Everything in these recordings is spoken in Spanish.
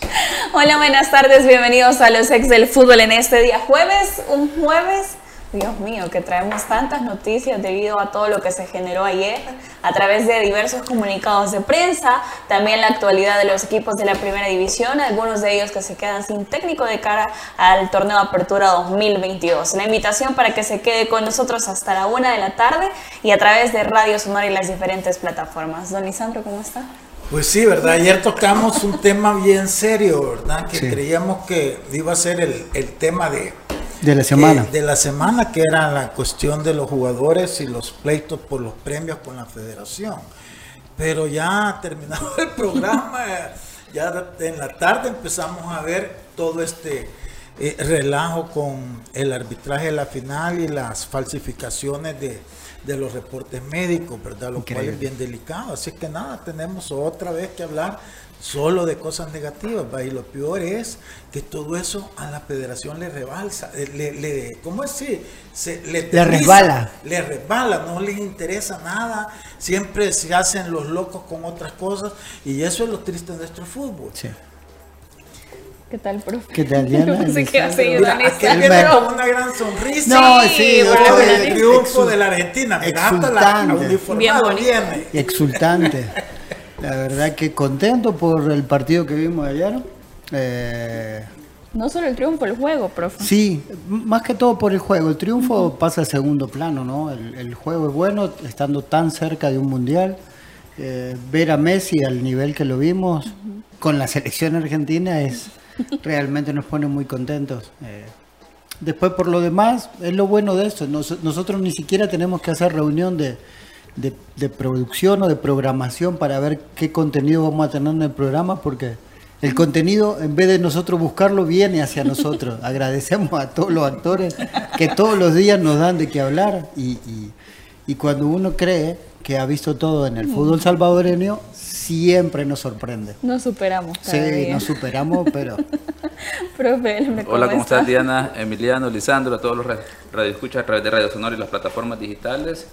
Hola, buenas tardes, bienvenidos a los ex del fútbol en este día jueves, un jueves, Dios mío, que traemos tantas noticias debido a todo lo que se generó ayer a través de diversos comunicados de prensa, también la actualidad de los equipos de la primera división, algunos de ellos que se quedan sin técnico de cara al torneo de apertura 2022. La invitación para que se quede con nosotros hasta la una de la tarde y a través de Radio Sonora y las diferentes plataformas. Don Isandro, ¿cómo está? Pues sí, ¿verdad? Ayer tocamos un tema bien serio, ¿verdad? Que creíamos que iba a ser el, tema de... De la semana. de la semana, que era la cuestión de los jugadores y los pleitos por los premios con la federación. Pero ya terminado el programa, ya en la tarde empezamos a ver todo este eh, relajo con el arbitraje de la final y las falsificaciones de de los reportes médicos, ¿verdad? Lo cual es bien delicado. Así que nada, tenemos otra vez que hablar solo de cosas negativas, y lo peor es que todo eso a la federación le rebalsa, eh, le, le ¿cómo es? se, le, resbala. Le resbala, no les interesa nada, siempre se hacen los locos con otras cosas y eso es lo triste de nuestro fútbol. Sí. ¿Qué tal, profe? ¿Qué tal, Diana? No Mira, aquel viene con una gran sonrisa. No, sí, por el triunfo de la Argentina. exultante. Bien viene. Exultante. La verdad que contento por el partido que vimos ayer. Eh, no solo el triunfo, el juego, profe. Sí, más que todo por el juego. El triunfo pasa a segundo plano, ¿no? El, juego es bueno, estando tan cerca de un mundial. Eh, ver a Messi al nivel que lo vimos con la selección argentina es realmente nos pone muy contentos. Eh, después, por lo demás, es lo bueno de esto. nosotros ni siquiera tenemos que hacer reunión de, de, producción o de programación para ver qué contenido vamos a tener en el programa, porque el contenido, en vez de nosotros buscarlo, viene hacia nosotros. Agradecemos a todos los actores que todos los días nos dan de qué hablar y, y, y cuando uno cree que ha visto todo en el fútbol salvadoreño, siempre nos sorprende. Nos superamos. Sí, nos superamos, pero... Profe, Hola, ¿cómo estás Diana, Emiliano, Lisandro, a todos los radioescuchas a través de Radio Sonora y las plataformas digitales?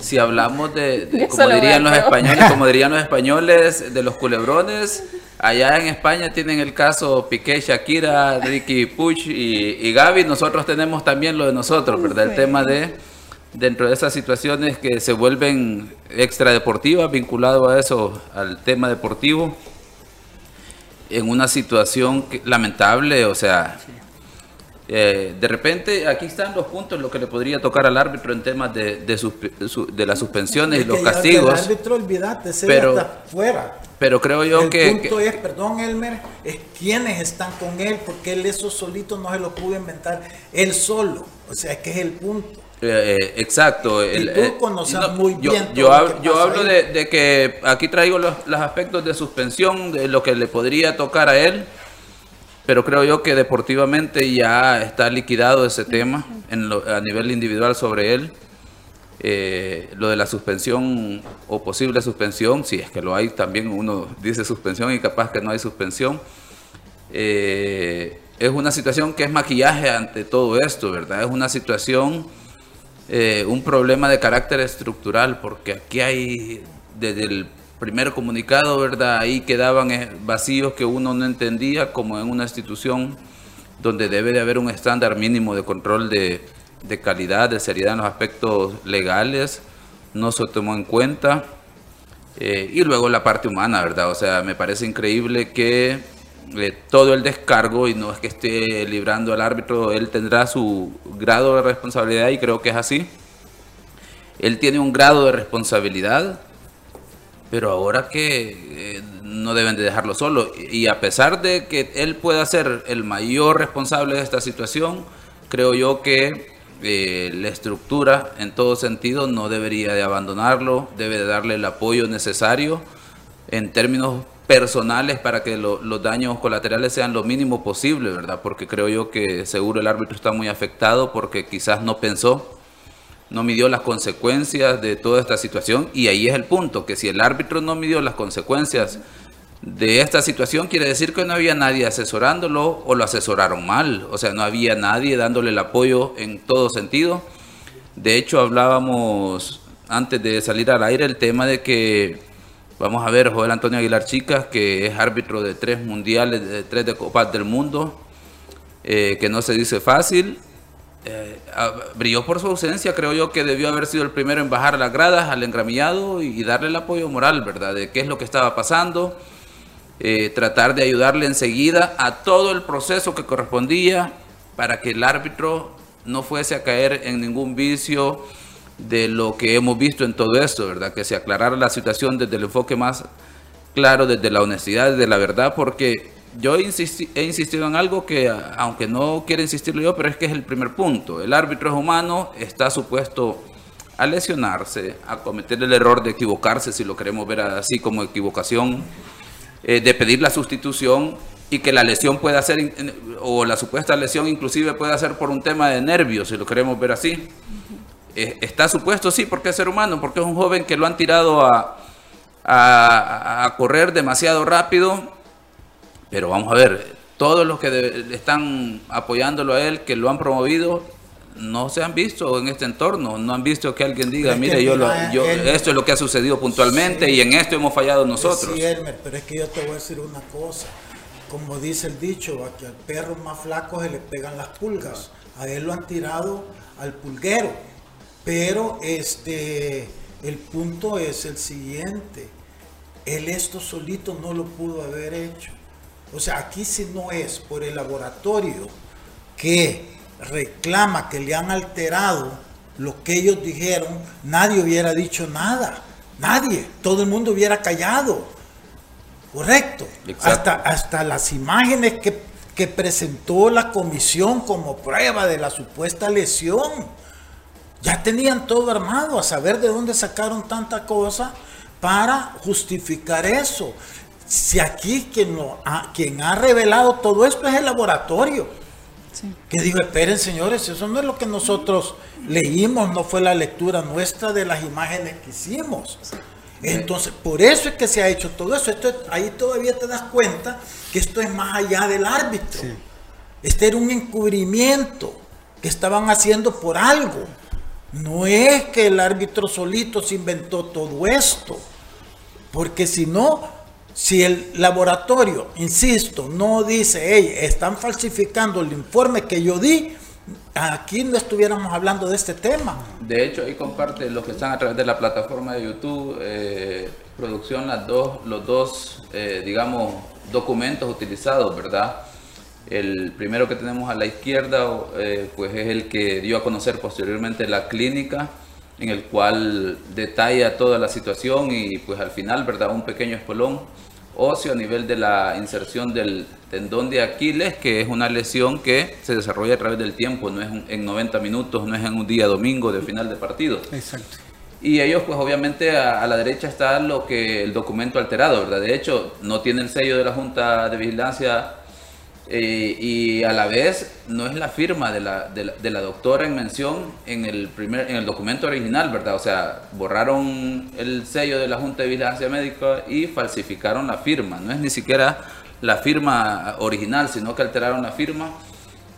Si hablamos de, como dirían los españoles, como dirían los españoles, de los culebrones, allá en España tienen el caso Piqué, Shakira, Ricky Puch y, y Gaby, nosotros tenemos también lo de nosotros, ¿verdad? El tema de dentro de esas situaciones que se vuelven extradeportivas, vinculado a eso, al tema deportivo, en una situación lamentable, o sea, eh, de repente aquí están los puntos, lo que le podría tocar al árbitro en temas de, de, las suspensiones y los castigos. El árbitro, olvídate, se pero, fuera. Pero creo yo que... El punto es, perdón Elmer, es quienes están con él, porque él eso solito no se lo pudo inventar él solo. O sea, que es el punto. Eh, eh, exacto. Y tú eh, conoces muy bien. Yo, hablo, de, que aquí traigo los, aspectos de suspensión, de lo que le podría tocar a él, pero creo yo que deportivamente ya está liquidado ese tema a nivel individual sobre él. lo de la suspensión o posible suspensión, si es que lo hay, también uno dice suspensión y capaz que no hay suspensión. es una situación que es maquillaje ante todo esto, ¿verdad? Es una situación eh, un problema de carácter estructural, porque aquí hay, desde el primer comunicado, ¿verdad? Ahí quedaban eh, vacíos que uno no entendía, como en una institución donde debe de haber un estándar mínimo de control de, calidad, de seriedad en los aspectos legales, no se tomó en cuenta. Eh, y luego la parte humana, ¿verdad? O sea, me parece increíble que todo el descargo y no es que esté librando al árbitro, él tendrá su grado de responsabilidad y creo que es así. Él tiene un grado de responsabilidad, pero ahora que eh, no deben de dejarlo solo. Y a pesar de que él pueda ser el mayor responsable de esta situación, creo yo que eh, la estructura en todo sentido no debería de abandonarlo, debe de darle el apoyo necesario en términos personales para que los daños colaterales sean lo mínimo posible, ¿verdad? Porque creo yo que seguro el árbitro está muy afectado porque quizás no pensó, no midió las consecuencias de toda esta situación y ahí es el punto, que si el árbitro no midió las consecuencias de esta situación, quiere decir que no había nadie asesorándolo o lo asesoraron mal, o sea, no había nadie dándole el apoyo en todo sentido. De hecho, hablábamos antes de salir al aire el tema de que Vamos a ver Joel Antonio Aguilar Chicas, que es árbitro de tres mundiales, de tres de Copas del Mundo, eh, que no se dice fácil. Eh, brilló por su ausencia, creo yo que debió haber sido el primero en bajar las gradas al engramillado y, darle el apoyo moral, ¿verdad? De qué es lo que estaba pasando, eh, tratar de ayudarle enseguida a todo el proceso que correspondía para que el árbitro no fuese a caer en ningún vicio de lo que hemos visto en todo esto, ¿verdad? Que se aclarara la situación desde el enfoque más claro, desde la honestidad, desde la verdad, porque yo he insistido en algo que, aunque no quiero insistirlo yo, pero es que es el primer punto. El árbitro es humano, está supuesto a lesionarse, a cometer el error de equivocarse, si lo queremos ver así como equivocación, eh, de pedir la sustitución y que la lesión pueda ser, o la supuesta lesión inclusive pueda ser por un tema de nervios, si lo queremos ver así. Eh, está supuesto, sí, porque es ser humano, porque es un joven que lo han tirado a, a, correr demasiado rápido, pero vamos a ver, todos los que están apoyándolo a él, que lo han promovido, no se han visto en este entorno, no han visto que alguien diga, mire, yo, yo esto es lo que ha sucedido puntualmente y en esto hemos fallado nosotros. Sí, pero es que yo te voy a decir una cosa, como dice el dicho, a que al perro más flaco se le pegan las pulgas, a él lo han tirado al pulguero pero este, el punto es el siguiente. Él esto solito no lo pudo haber hecho. O sea, aquí si no es por el laboratorio que reclama que le han alterado lo que ellos dijeron, nadie hubiera dicho nada. Nadie. Todo el mundo hubiera callado. Correcto. Hasta, hasta las imágenes que, que presentó la comisión como prueba de la supuesta lesión ya tenían todo armado, a saber de dónde sacaron tanta cosa para justificar eso. Si aquí quien, ha, quien ha revelado todo esto es el laboratorio. Que digo, esperen señores, eso no es lo que nosotros leímos, no fue la lectura nuestra de las imágenes que hicimos. Entonces, por eso es que se ha hecho todo eso. Esto, ahí todavía te das cuenta que esto es más allá del árbitro. Este era un encubrimiento que estaban haciendo por algo. No es que el árbitro solito se inventó todo esto, porque si no, si el laboratorio, insisto, no dice, hey, están falsificando el informe que yo di, aquí no estuviéramos hablando de este tema. De hecho, ahí comparte los que están a través de la plataforma de YouTube, eh, producción, las dos, los dos, eh, digamos, documentos utilizados, ¿verdad? El primero que tenemos a la izquierda eh, pues es el que dio a conocer posteriormente la clínica, en el cual detalla toda la situación y pues al final, ¿verdad? Un pequeño espolón óseo a nivel de la inserción del tendón de Aquiles, que es una lesión que se desarrolla a través del tiempo, no es en 90 minutos, no es en un día domingo de final de partido. Exacto. Y ellos, pues obviamente a, a, la derecha está lo que el documento alterado, ¿verdad? De hecho, no tiene el sello de la Junta de Vigilancia eh, y a la vez no es la firma de la, de la, doctora en mención en el, primer, en el documento original, ¿verdad? O sea, borraron el sello de la Junta de Vigilancia Médica y falsificaron la firma. No es ni siquiera la firma original, sino que alteraron la firma.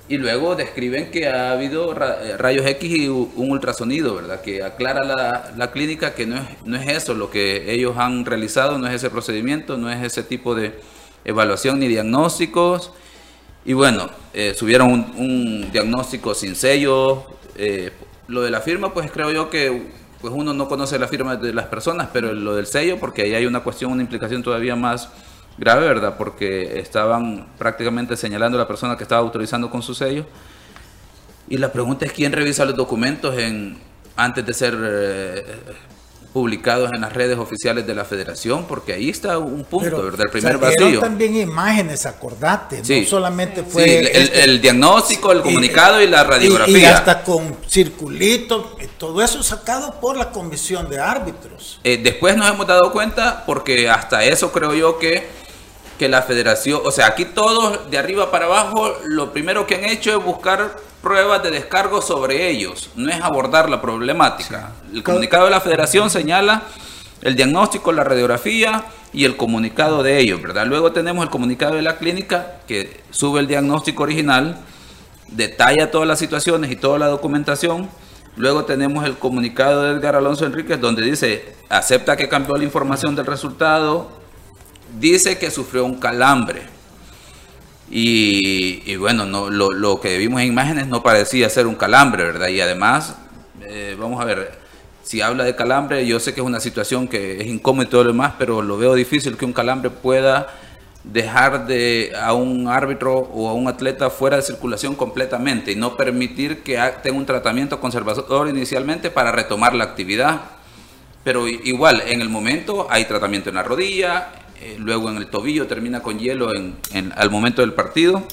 Y luego describen que ha habido eh, rayos X y un ultrasonido, ¿verdad? Que aclara la, la clínica que no es, no es eso lo que ellos han realizado, no es ese procedimiento, no es ese tipo de evaluación ni diagnósticos y bueno, eh, subieron un, diagnóstico sin sello. Eh, lo de la firma, pues creo yo que pues uno no conoce la firma de las personas, pero lo del sello, porque ahí hay una cuestión, una implicación todavía más grave, ¿verdad? Porque estaban prácticamente señalando a la persona que estaba autorizando con su sello. Y la pregunta es quién revisa los documentos en, antes de ser eh, publicados en las redes oficiales de la federación, porque ahí está un punto, ¿verdad? El primer vacío. también imágenes, acordate, no solamente fue... el, diagnóstico, el comunicado y, la radiografía. Y, hasta con circulitos, eh, todo eso sacado por la comisión de árbitros. Eh, después nos hemos dado cuenta, porque hasta eso creo yo que que la federación, o sea, aquí todos de arriba para abajo, lo primero que han hecho es buscar pruebas de descargo sobre ellos, no es abordar la problemática. El comunicado de la federación señala el diagnóstico, la radiografía y el comunicado de ellos, ¿verdad? Luego tenemos el comunicado de la clínica que sube el diagnóstico original, detalla todas las situaciones y toda la documentación. Luego tenemos el comunicado de Edgar Alonso Enríquez donde dice, acepta que cambió la información del resultado, dice que sufrió un calambre. Y, bueno, no, lo, que vimos en imágenes no parecía ser un calambre, ¿verdad? Y además, eh, vamos a ver, si habla de calambre, yo sé que es una situación que es incómoda y todo lo demás, pero lo veo difícil que un calambre pueda dejar de a un árbitro o a un atleta fuera de circulación completamente y no permitir que tenga un tratamiento conservador inicialmente para retomar la actividad. Pero igual, en el momento hay tratamiento en la rodilla, eh, luego en el tobillo termina con hielo en, al momento del partido.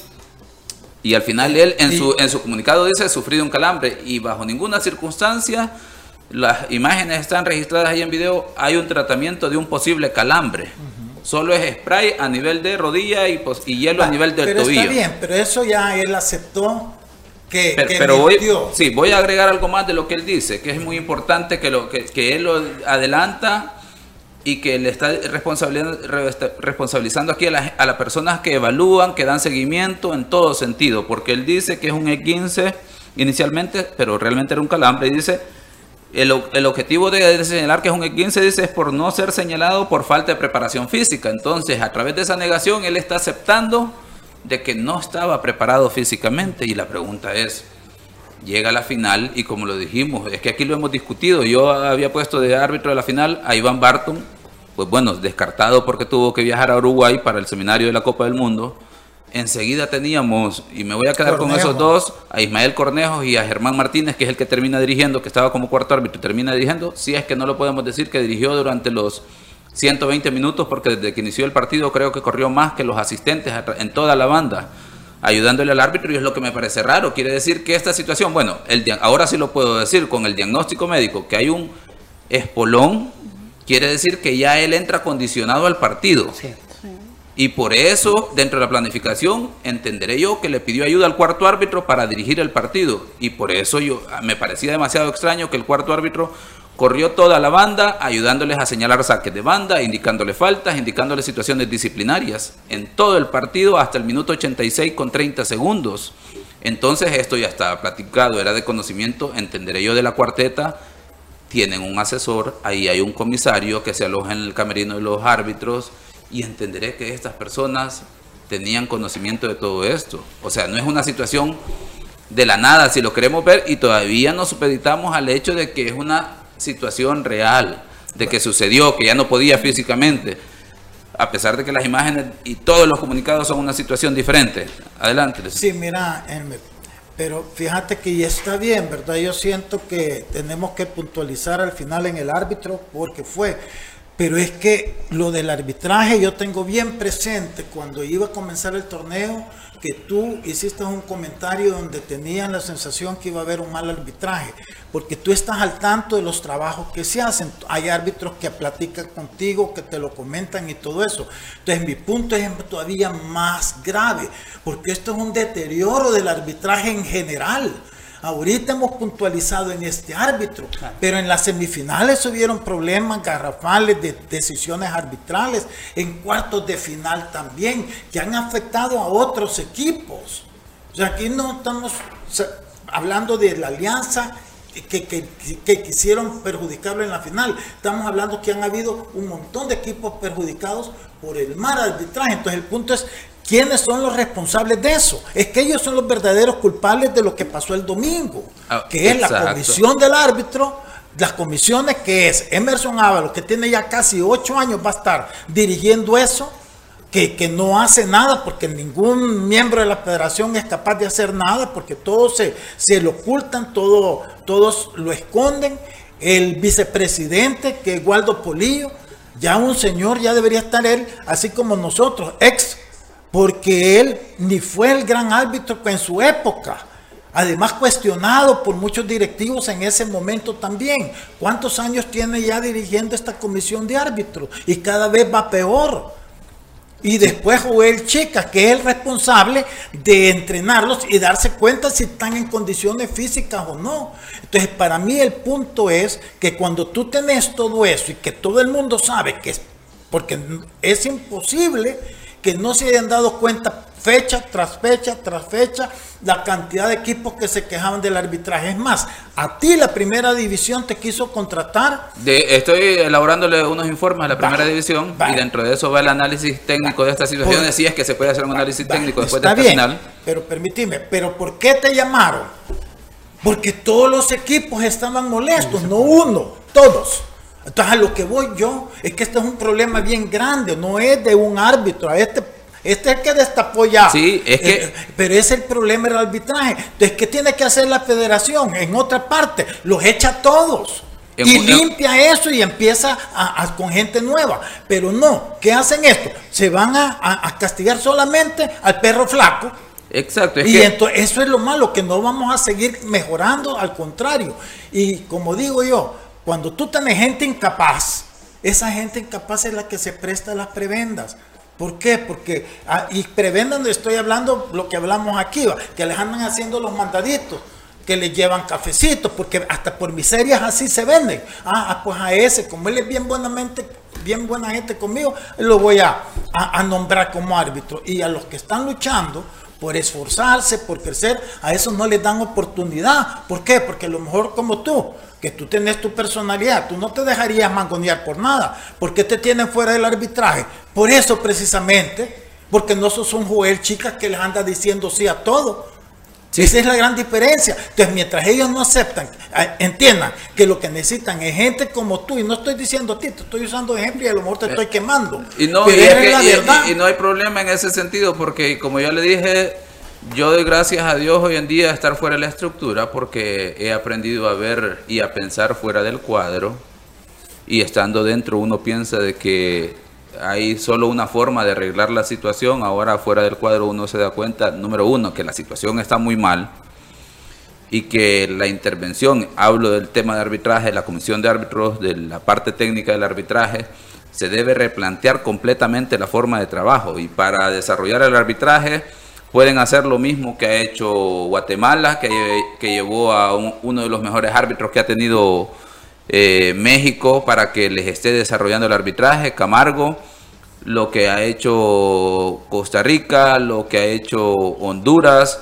Y al final él en, su, en su comunicado dice sufrido un calambre y bajo ninguna circunstancia las imágenes están registradas ahí en video, hay un tratamiento de un posible calambre. Solo es spray a nivel de rodilla y, y hielo a nivel del pero tobillo. Está bien, pero eso ya él aceptó que, pero, voy, sí, voy a agregar algo más de lo que él dice, que es muy importante que, lo, que, que él lo adelanta y que le está responsabilizando aquí a, las personas que evalúan, que dan seguimiento en todo sentido, porque él dice que es un E15 inicialmente, pero realmente era un calambre y dice el, el, objetivo de, señalar que es un E15 dice es por no ser señalado por falta de preparación física. Entonces, a través de esa negación, él está aceptando de que no estaba preparado físicamente. Y la pregunta es, llega a la final y como lo dijimos, es que aquí lo hemos discutido. Yo había puesto de árbitro de la final a Iván Barton, pues bueno, descartado porque tuvo que viajar a Uruguay para el seminario de la Copa del Mundo. Enseguida teníamos, y me voy a quedar con esos dos, a Ismael Cornejo y a Germán Martínez, que es el que termina dirigiendo, que estaba como cuarto árbitro y termina dirigiendo, si es que no lo podemos decir que dirigió durante los 120 minutos, porque desde que inició el partido creo que corrió más que los asistentes en toda la banda, ayudándole al árbitro, y es lo que me parece raro. Quiere decir que esta situación, bueno, el, ahora sí lo puedo decir, con el diagnóstico médico, que hay un espolón, quiere decir que ya él entra condicionado al partido. Sí. Y por eso, dentro de la planificación, entenderé yo que le pidió ayuda al cuarto árbitro para dirigir el partido. Y por eso yo me parecía demasiado extraño que el cuarto árbitro corrió toda la banda, ayudándoles a señalar saques de banda, indicándole faltas, indicándole situaciones disciplinarias en todo el partido hasta el minuto 86 con 30 segundos. Entonces esto ya estaba platicado, era de conocimiento, entenderé yo de la cuarteta, tienen un asesor, ahí hay un comisario que se aloja en el camerino de los árbitros, y entenderé que estas personas tenían conocimiento de todo esto. O sea, no es una situación de la nada, si lo queremos ver, y todavía nos supeditamos al hecho de que es una situación real, de que sucedió, que ya no podía físicamente, a pesar de que las imágenes y todos los comunicados son una situación diferente. Adelante. Sí, mira, pero fíjate que ya está bien, ¿verdad? Yo siento que tenemos que puntualizar al final en el árbitro porque fue pero es que lo del arbitraje yo tengo bien presente cuando iba a comenzar el torneo que tú hiciste un comentario donde tenían la sensación que iba a haber un mal arbitraje, porque tú estás al tanto de los trabajos que se hacen. Hay árbitros que platican contigo, que te lo comentan y todo eso. Entonces mi punto es todavía más grave, porque esto es un deterioro del arbitraje en general. Ahorita hemos puntualizado en este árbitro, pero en las semifinales hubieron problemas garrafales de decisiones arbitrales, en cuartos de final también, que han afectado a otros equipos. O sea, aquí no estamos hablando de la alianza que, que, quisieron perjudicarlo en la final. Estamos hablando que han habido un montón de equipos perjudicados por el mal arbitraje. Entonces el punto es ¿Quiénes son los responsables de eso? Es que ellos son los verdaderos culpables de lo que pasó el domingo, ah, que es la comisión del árbitro, las comisiones que es Emerson Ábalos, que tiene ya casi ocho años, va a estar dirigiendo eso, que, que, no hace nada, porque ningún miembro de la federación es capaz de hacer nada, porque todos se, se lo ocultan, todo, todos lo esconden. El vicepresidente, que es Waldo Polillo, ya un señor, ya debería estar él, así como nosotros, ex porque él ni fue el gran árbitro en su época. Además cuestionado por muchos directivos en ese momento también. ¿Cuántos años tiene ya dirigiendo esta comisión de árbitros? Y cada vez va peor. Y después Joel Chica, que es el responsable de entrenarlos y darse cuenta si están en condiciones físicas o no. Entonces, para mí el punto es que cuando tú tenés todo eso y que todo el mundo sabe que es, porque es imposible que no se hayan dado cuenta fecha tras fecha tras fecha la cantidad de equipos que se quejaban del arbitraje. Es más, a ti la primera división te quiso contratar. De, estoy elaborándole unos informes a la primera división y dentro de eso va el análisis técnico de esta situación. Si es que se puede hacer un análisis técnico después del final. Pero permíteme, ¿pero por qué te llamaron? Porque todos los equipos estaban molestos, no uno, todos. Entonces a lo que voy yo es que este es un problema bien grande, no es de un árbitro, a este este es el que destapó ya. Sí, es que. Eh, pero es el problema del arbitraje. Entonces, ¿qué tiene que hacer la federación? En otra parte, los echa todos. y limpia eso y empieza a, con gente nueva. Pero no, ¿qué hacen esto? Se van a, castigar solamente al perro flaco. Exacto. y entonces, eso es lo malo, que no vamos a seguir mejorando, al contrario. Y como digo yo, cuando tú tienes gente incapaz, esa gente incapaz es la que se presta las prebendas. ¿Por qué? Porque, ah, y prevendan, estoy hablando lo que hablamos aquí, que les andan haciendo los mandaditos, que les llevan cafecitos, porque hasta por miserias así se venden. Ah, ah, pues a ese, como él es bien buenamente, bien buena gente conmigo, lo voy a, a nombrar como árbitro. Y a los que están luchando, por esforzarse, por crecer, a eso no les dan oportunidad. ¿Por qué? Porque a lo mejor como tú, que tú tenés tu personalidad, tú no te dejarías mangonear por nada. ¿Por qué te tienen fuera del arbitraje? Por eso precisamente, porque no sos un Joel chicas que les anda diciendo sí a todo. Esa es la gran diferencia. Entonces, mientras ellos no aceptan, ah, entiendan que lo que necesitan es gente como tú, y no estoy diciendo a ti, te estoy usando ejemplo y a lo mejor te estoy quemando. Y no, y, no hay problema en ese sentido, porque como ya le dije, yo doy gracias a Dios hoy en día de estar fuera de la estructura, porque he aprendido a ver y a pensar fuera del cuadro, y estando dentro uno piensa de que hay solo una forma de arreglar la situación. Ahora fuera del cuadro uno se da cuenta, número uno, que la situación está muy mal y que la intervención, hablo del tema de arbitraje, la comisión de árbitros, de la parte técnica del arbitraje, se debe replantear completamente la forma de trabajo y para desarrollar el arbitraje pueden hacer lo mismo que ha hecho Guatemala, que, que llevó a uno de los mejores árbitros que ha tenido eh, México para que les esté desarrollando el arbitraje, Camargo, lo que ha hecho Costa Rica, lo que ha hecho Honduras,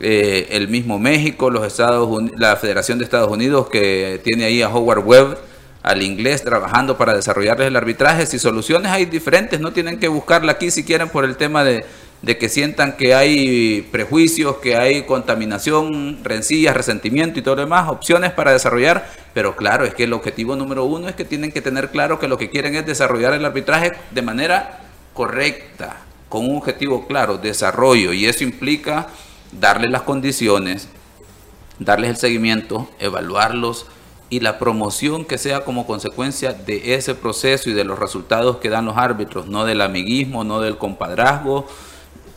eh, el mismo México, los Estados la Federación de Estados Unidos que tiene ahí a Howard Webb al inglés trabajando para desarrollarles el arbitraje. Si soluciones hay diferentes, no tienen que buscarla aquí si quieren por el tema de, de que sientan que hay prejuicios, que hay contaminación, rencillas, resentimiento y todo lo demás, opciones para desarrollar, pero claro, es que el objetivo número uno es que tienen que tener claro que lo que quieren es desarrollar el arbitraje de manera correcta, con un objetivo claro, desarrollo, y eso implica darles las condiciones, darles el seguimiento, evaluarlos y la promoción que sea como consecuencia de ese proceso y de los resultados que dan los árbitros, no del amiguismo, no del compadrazgo,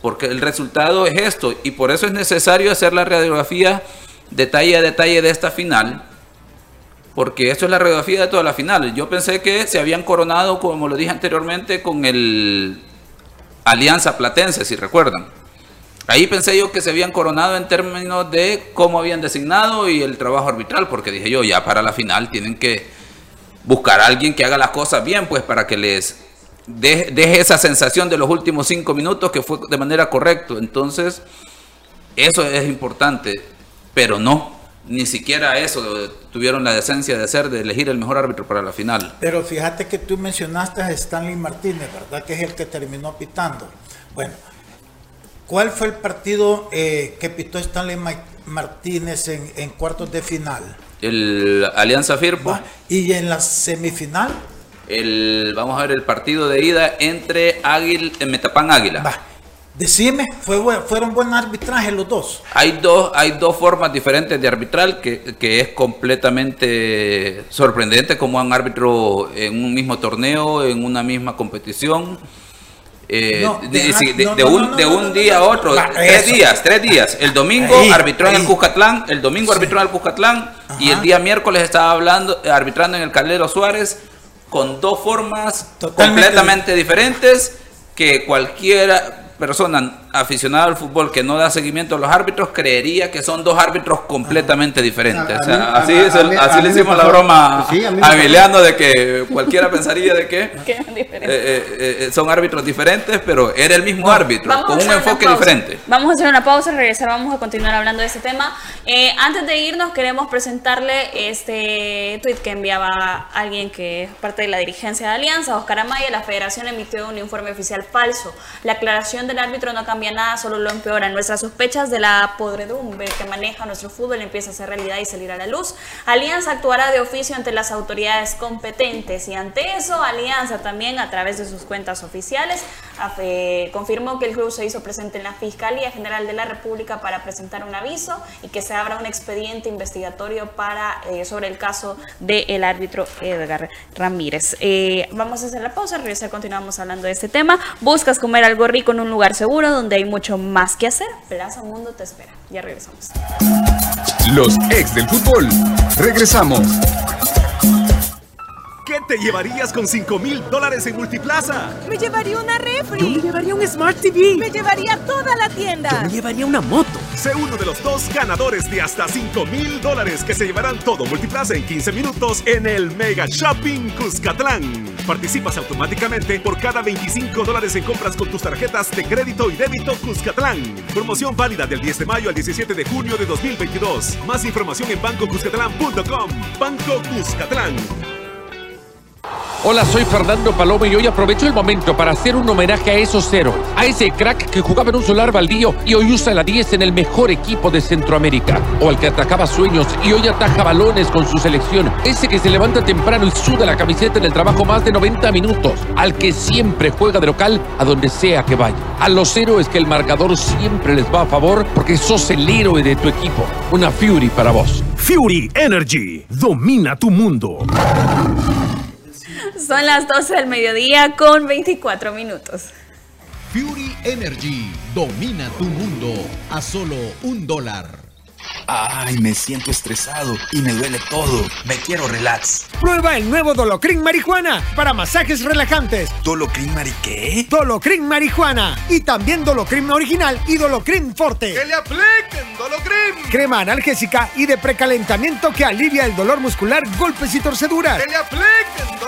porque el resultado es esto y por eso es necesario hacer la radiografía detalle a detalle de esta final, porque esto es la radiografía de toda la final. Yo pensé que se habían coronado, como lo dije anteriormente, con el Alianza Platense, si recuerdan. Ahí pensé yo que se habían coronado en términos de cómo habían designado y el trabajo arbitral, porque dije yo, ya para la final tienen que buscar a alguien que haga las cosas bien, pues para que les deje, esa sensación de los últimos cinco minutos que fue de manera correcta. Entonces, eso es importante, pero no, ni siquiera eso tuvieron la decencia de hacer, de elegir el mejor árbitro para la final. Pero fíjate que tú mencionaste a Stanley Martínez, ¿verdad? Que es el que terminó pitando. Bueno, ¿cuál fue el partido eh, que pitó Stanley Martínez en, en, cuartos de final? El Alianza Firpo. ¿Y en la semifinal? El, vamos a ver el partido de ida entre Águila, Metapán Águila. Va. Decime, fue, fueron buen arbitraje los dos. Hay dos, hay dos formas diferentes de arbitrar que, es completamente sorprendente como un árbitro en un mismo torneo, en una misma competición. de, un, de un día a otro, tres días, tres días. El domingo arbitró en el Cuscatlán, el domingo arbitró en el Cuscatlán y el día miércoles estaba hablando, arbitrando en el Calero Suárez con dos formas completamente diferentes que cualquiera persona aficionada al fútbol que no da seguimiento a los árbitros creería que son dos árbitros completamente diferentes. así así le hicimos la broma a Emiliano de que cualquiera pensaría de que eh, eh, eh, son árbitros diferentes, pero era el mismo árbitro, con un enfoque diferente. Vamos a hacer una pausa, regresar, vamos a continuar hablando de este tema. antes de irnos, queremos presentarle este tweet que enviaba alguien que es parte de la dirigencia de Alianza, Oscar Amaya. La federación emitió un informe oficial falso. La aclaración del árbitro no cambia nada, solo lo empeora. Nuestras sospechas de la podredumbre que maneja nuestro fútbol empieza a ser realidad y salir a la luz. Alianza actuará de oficio ante las autoridades competentes y ante eso Alianza también a través de sus cuentas oficiales confirmó que el club se hizo presente en la Fiscalía General de la República para presentar un aviso y que se abra un expediente investigatorio para eh, sobre el caso del árbitro Edgar Ramírez. Eh, vamos a hacer la pausa, regresar, continuamos hablando de este tema. Buscas comer algo rico en un lugar seguro donde hay mucho más que hacer. Plaza Mundo te espera. Ya regresamos. Los ex del fútbol. Regresamos. ¿Qué te llevarías con 5 mil dólares en Multiplaza? Me llevaría una refri. Yo me llevaría un Smart TV. Me llevaría toda la tienda. Yo me llevaría una moto. Sé uno de los dos ganadores de hasta 5 mil dólares que se llevarán todo Multiplaza en 15 minutos en el Mega Shopping Cuscatlán. Participas automáticamente por cada 25 dólares en compras con tus tarjetas de crédito y débito Cuscatlán. Promoción válida del 10 de mayo al 17 de junio de 2022. Más información en bancocuscatlán.com. Banco Cuscatlán. Hola, soy Fernando Paloma y hoy aprovecho el momento para hacer un homenaje a esos cero, a ese crack que jugaba en un solar baldío y hoy usa la 10 en el mejor equipo de Centroamérica, o al que atacaba sueños y hoy ataja balones con su selección, ese que se levanta temprano y suda la camiseta en el trabajo más de 90 minutos, al que siempre juega de local a donde sea que vaya. A los héroes que el marcador siempre les va a favor porque sos el héroe de tu equipo. Una Fury para vos. Fury Energy domina tu mundo. Son las 12 del mediodía con 24 minutos. Fury Energy domina tu mundo a solo un dólar. Ay, me siento estresado y me duele todo. Me quiero relax. Prueba el nuevo Dolocrin Marihuana para masajes relajantes. ¿Dolocrin Mari qué? Dolocrin Marihuana. Y también Dolocrin Original y Dolocrin Forte. ¡Que le apliquen Dolocrin! Crema analgésica y de precalentamiento que alivia el dolor muscular, golpes y torceduras. ¡Que le apliquen Dolocrin!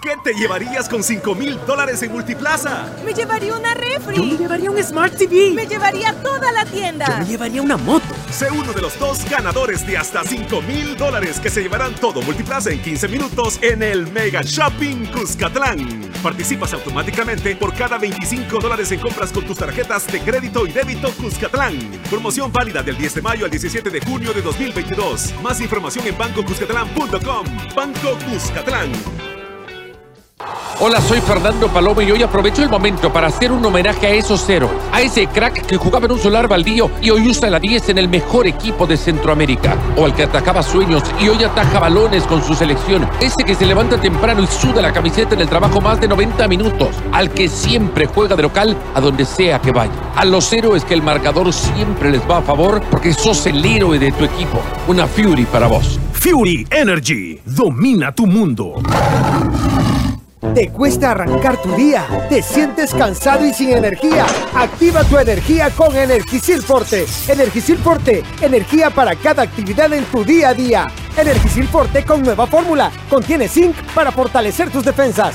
¿Qué te llevarías con 5 mil dólares en Multiplaza? Me llevaría una refri. Yo me llevaría un Smart TV. Me llevaría toda la tienda. Yo me llevaría una moto. Sé uno de los dos ganadores de hasta 5 mil dólares que se llevarán todo Multiplaza en 15 minutos en el Mega Shopping Cuscatlán. Participas automáticamente por cada 25 dólares en compras con tus tarjetas de crédito y débito Cuscatlán. Promoción válida del 10 de mayo al 17 de junio de 2022. Más información en bancocuscatlán.com. Banco Cuscatlán. Hola, soy Fernando Paloma y hoy aprovecho el momento para hacer un homenaje a esos cero, a ese crack que jugaba en un solar baldío y hoy usa la 10 en el mejor equipo de Centroamérica, o al que atacaba sueños y hoy ataja balones con su selección, ese que se levanta temprano y suda la camiseta en el trabajo más de 90 minutos, al que siempre juega de local a donde sea que vaya. A los héroes que el marcador siempre les va a favor porque sos el héroe de tu equipo. Una Fury para vos. Fury Energy domina tu mundo. ¿Te cuesta arrancar tu día? ¿Te sientes cansado y sin energía? Activa tu energía con Energisil Forte. Energisil Forte, energía para cada actividad en tu día a día. Energisil Forte con nueva fórmula. Contiene zinc para fortalecer tus defensas.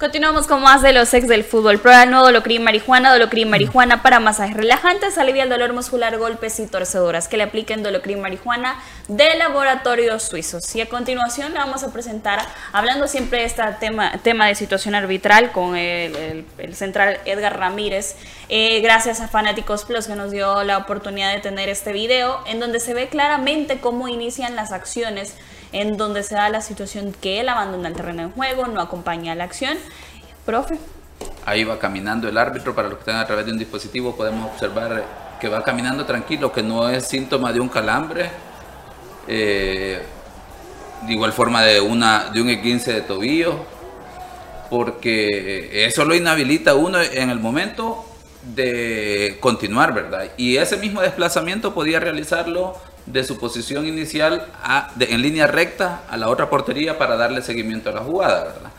Continuamos con más de los ex del fútbol. Prueba el nuevo Dolocrin marihuana, Dolocrin marihuana para masajes relajantes, alivia el dolor muscular, golpes y torceduras. Que le apliquen Dolocrin marihuana de laboratorios suizos. Y a continuación le vamos a presentar, hablando siempre de este tema, tema de situación arbitral con el, el- el central Edgar Ramírez, eh, gracias a Fanáticos Plus que nos dio la oportunidad de tener este video en donde se ve claramente cómo inician las acciones en donde se da la situación que él abandona el terreno de juego, no acompaña a la acción. Profe, Ahí va caminando el árbitro, para los que están a través de un dispositivo podemos observar que va caminando tranquilo, que no es síntoma de un calambre, eh, de igual forma de, una, de un E15 de tobillo, porque eso lo inhabilita uno en el momento de continuar, ¿verdad? Y ese mismo desplazamiento podía realizarlo de su posición inicial a- de- en línea recta a la otra portería para darle seguimiento a la jugada, ¿verdad?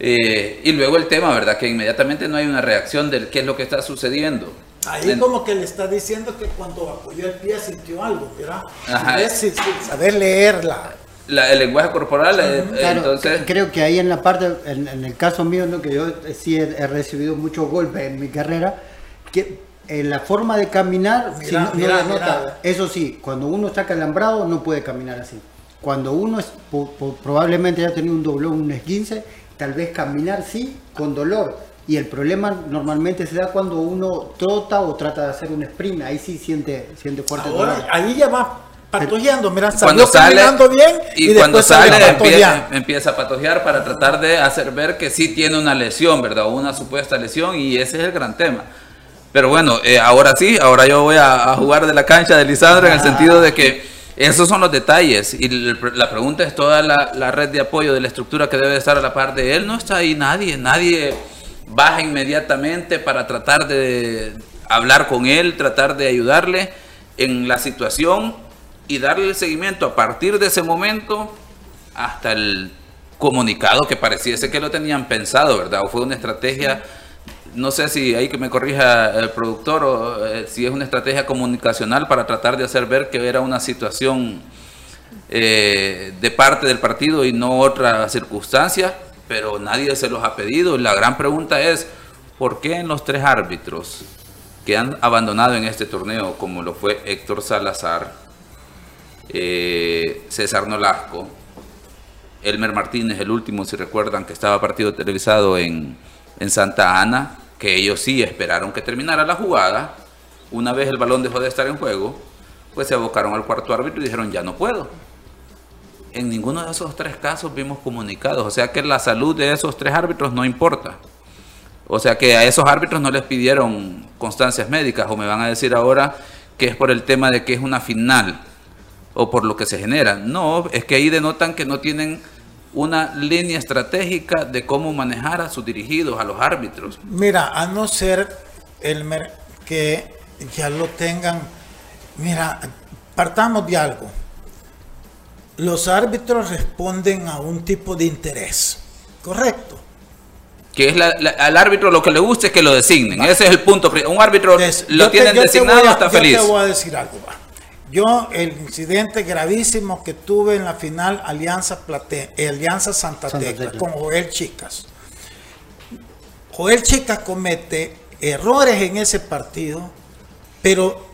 Eh, y luego el tema, ¿verdad? Que inmediatamente no hay una reacción del qué es lo que está sucediendo. Ahí En- como que le está diciendo que cuando apoyó el pie sintió algo, ¿verdad? Ajá. Sin- sin saber leerla. la- el lenguaje corporal, eh, Claro, entonces... creo que ahí en la parte, en, en el caso mío, ¿no? que yo eh, sí he, he recibido muchos golpes en mi carrera, que en la forma de caminar, si no- no eso sí, cuando uno está calambrado no puede caminar así. Cuando uno es, po- po- probablemente ya tenido un doblón, un esguince, tal vez caminar sí con dolor. Y el problema normalmente se da cuando uno trota o trata de hacer un sprint, ahí sí siente, siente fuerte Ahora, dolor. ahí ya va patojeando, mira, cuando salió sale caminando bien y, y, cuando después sale empieza, empieza a patojear para tratar de hacer ver que sí tiene una lesión, ¿verdad? Una supuesta lesión y ese es el gran tema. Pero bueno, eh, ahora sí, ahora yo voy a, a jugar de la cancha de Lisandro en el sentido de que esos son los detalles. Y la pregunta es toda la, la red de apoyo de la estructura que debe estar a la par de él, no está ahí nadie, nadie baja inmediatamente para tratar de hablar con él, tratar de ayudarle en la situación y darle el seguimiento a partir de ese momento hasta el comunicado que pareciese que lo tenían pensado, ¿verdad? O fue una estrategia, no sé si ahí que me corrija el productor o eh, si es una estrategia comunicacional para tratar de hacer ver que era una situación eh, de parte del partido y no otra circunstancia, pero nadie se los ha pedido. La gran pregunta es, ¿por qué en los tres árbitros que han abandonado en este torneo, como lo fue Héctor Salazar, eh, César Nolasco, Elmer Martínez, el último, si recuerdan, que estaba partido televisado en, en Santa Ana, que ellos sí esperaron que terminara la jugada. Una vez el balón dejó de estar en juego, pues se abocaron al cuarto árbitro y dijeron, ya no puedo. En ninguno de esos tres casos vimos comunicados, o sea que la salud de esos tres árbitros no importa. O sea que a esos árbitros no les pidieron constancias médicas o me van a decir ahora que es por el tema de que es una final o por lo que se genera. No, es que ahí denotan que no tienen una línea estratégica de cómo manejar a sus dirigidos, a los árbitros. Mira, a no ser Elmer que ya lo tengan. Mira, partamos de algo. Los árbitros responden a un tipo de interés, correcto. Que es la- la- al árbitro lo que le gusta es que lo designen. Ese es el punto. Un árbitro lo Yo tienen yo te designado, a- está yo feliz. te voy a decir algo. va. Yo, el incidente gravísimo que tuve en la final Alianza, Plate, eh, Alianza Santa, Santa Tecla, Tecla. con Joel Chicas. Joel Chicas comete errores en ese partido, pero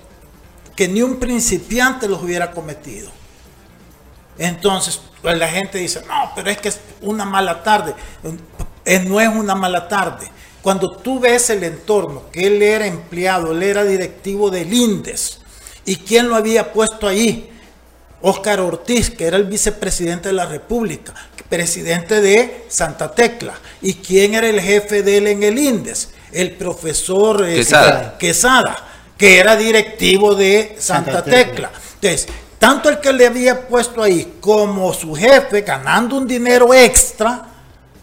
que ni un principiante los hubiera cometido. Entonces, pues la gente dice, no, pero es que es una mala tarde. No es una mala tarde. Cuando tú ves el entorno, que él era empleado, él era directivo del INDES, ¿y quién lo había puesto ahí? Óscar Ortiz, que era el vicepresidente de la República, presidente de Santa Tecla. ¿Y quién era el jefe de él en el INDES? El profesor eh, Quesada. Quesada, que era directivo de Santa, Santa Tecla. Tecla. Entonces, tanto el que le había puesto ahí como su jefe, ganando un dinero extra,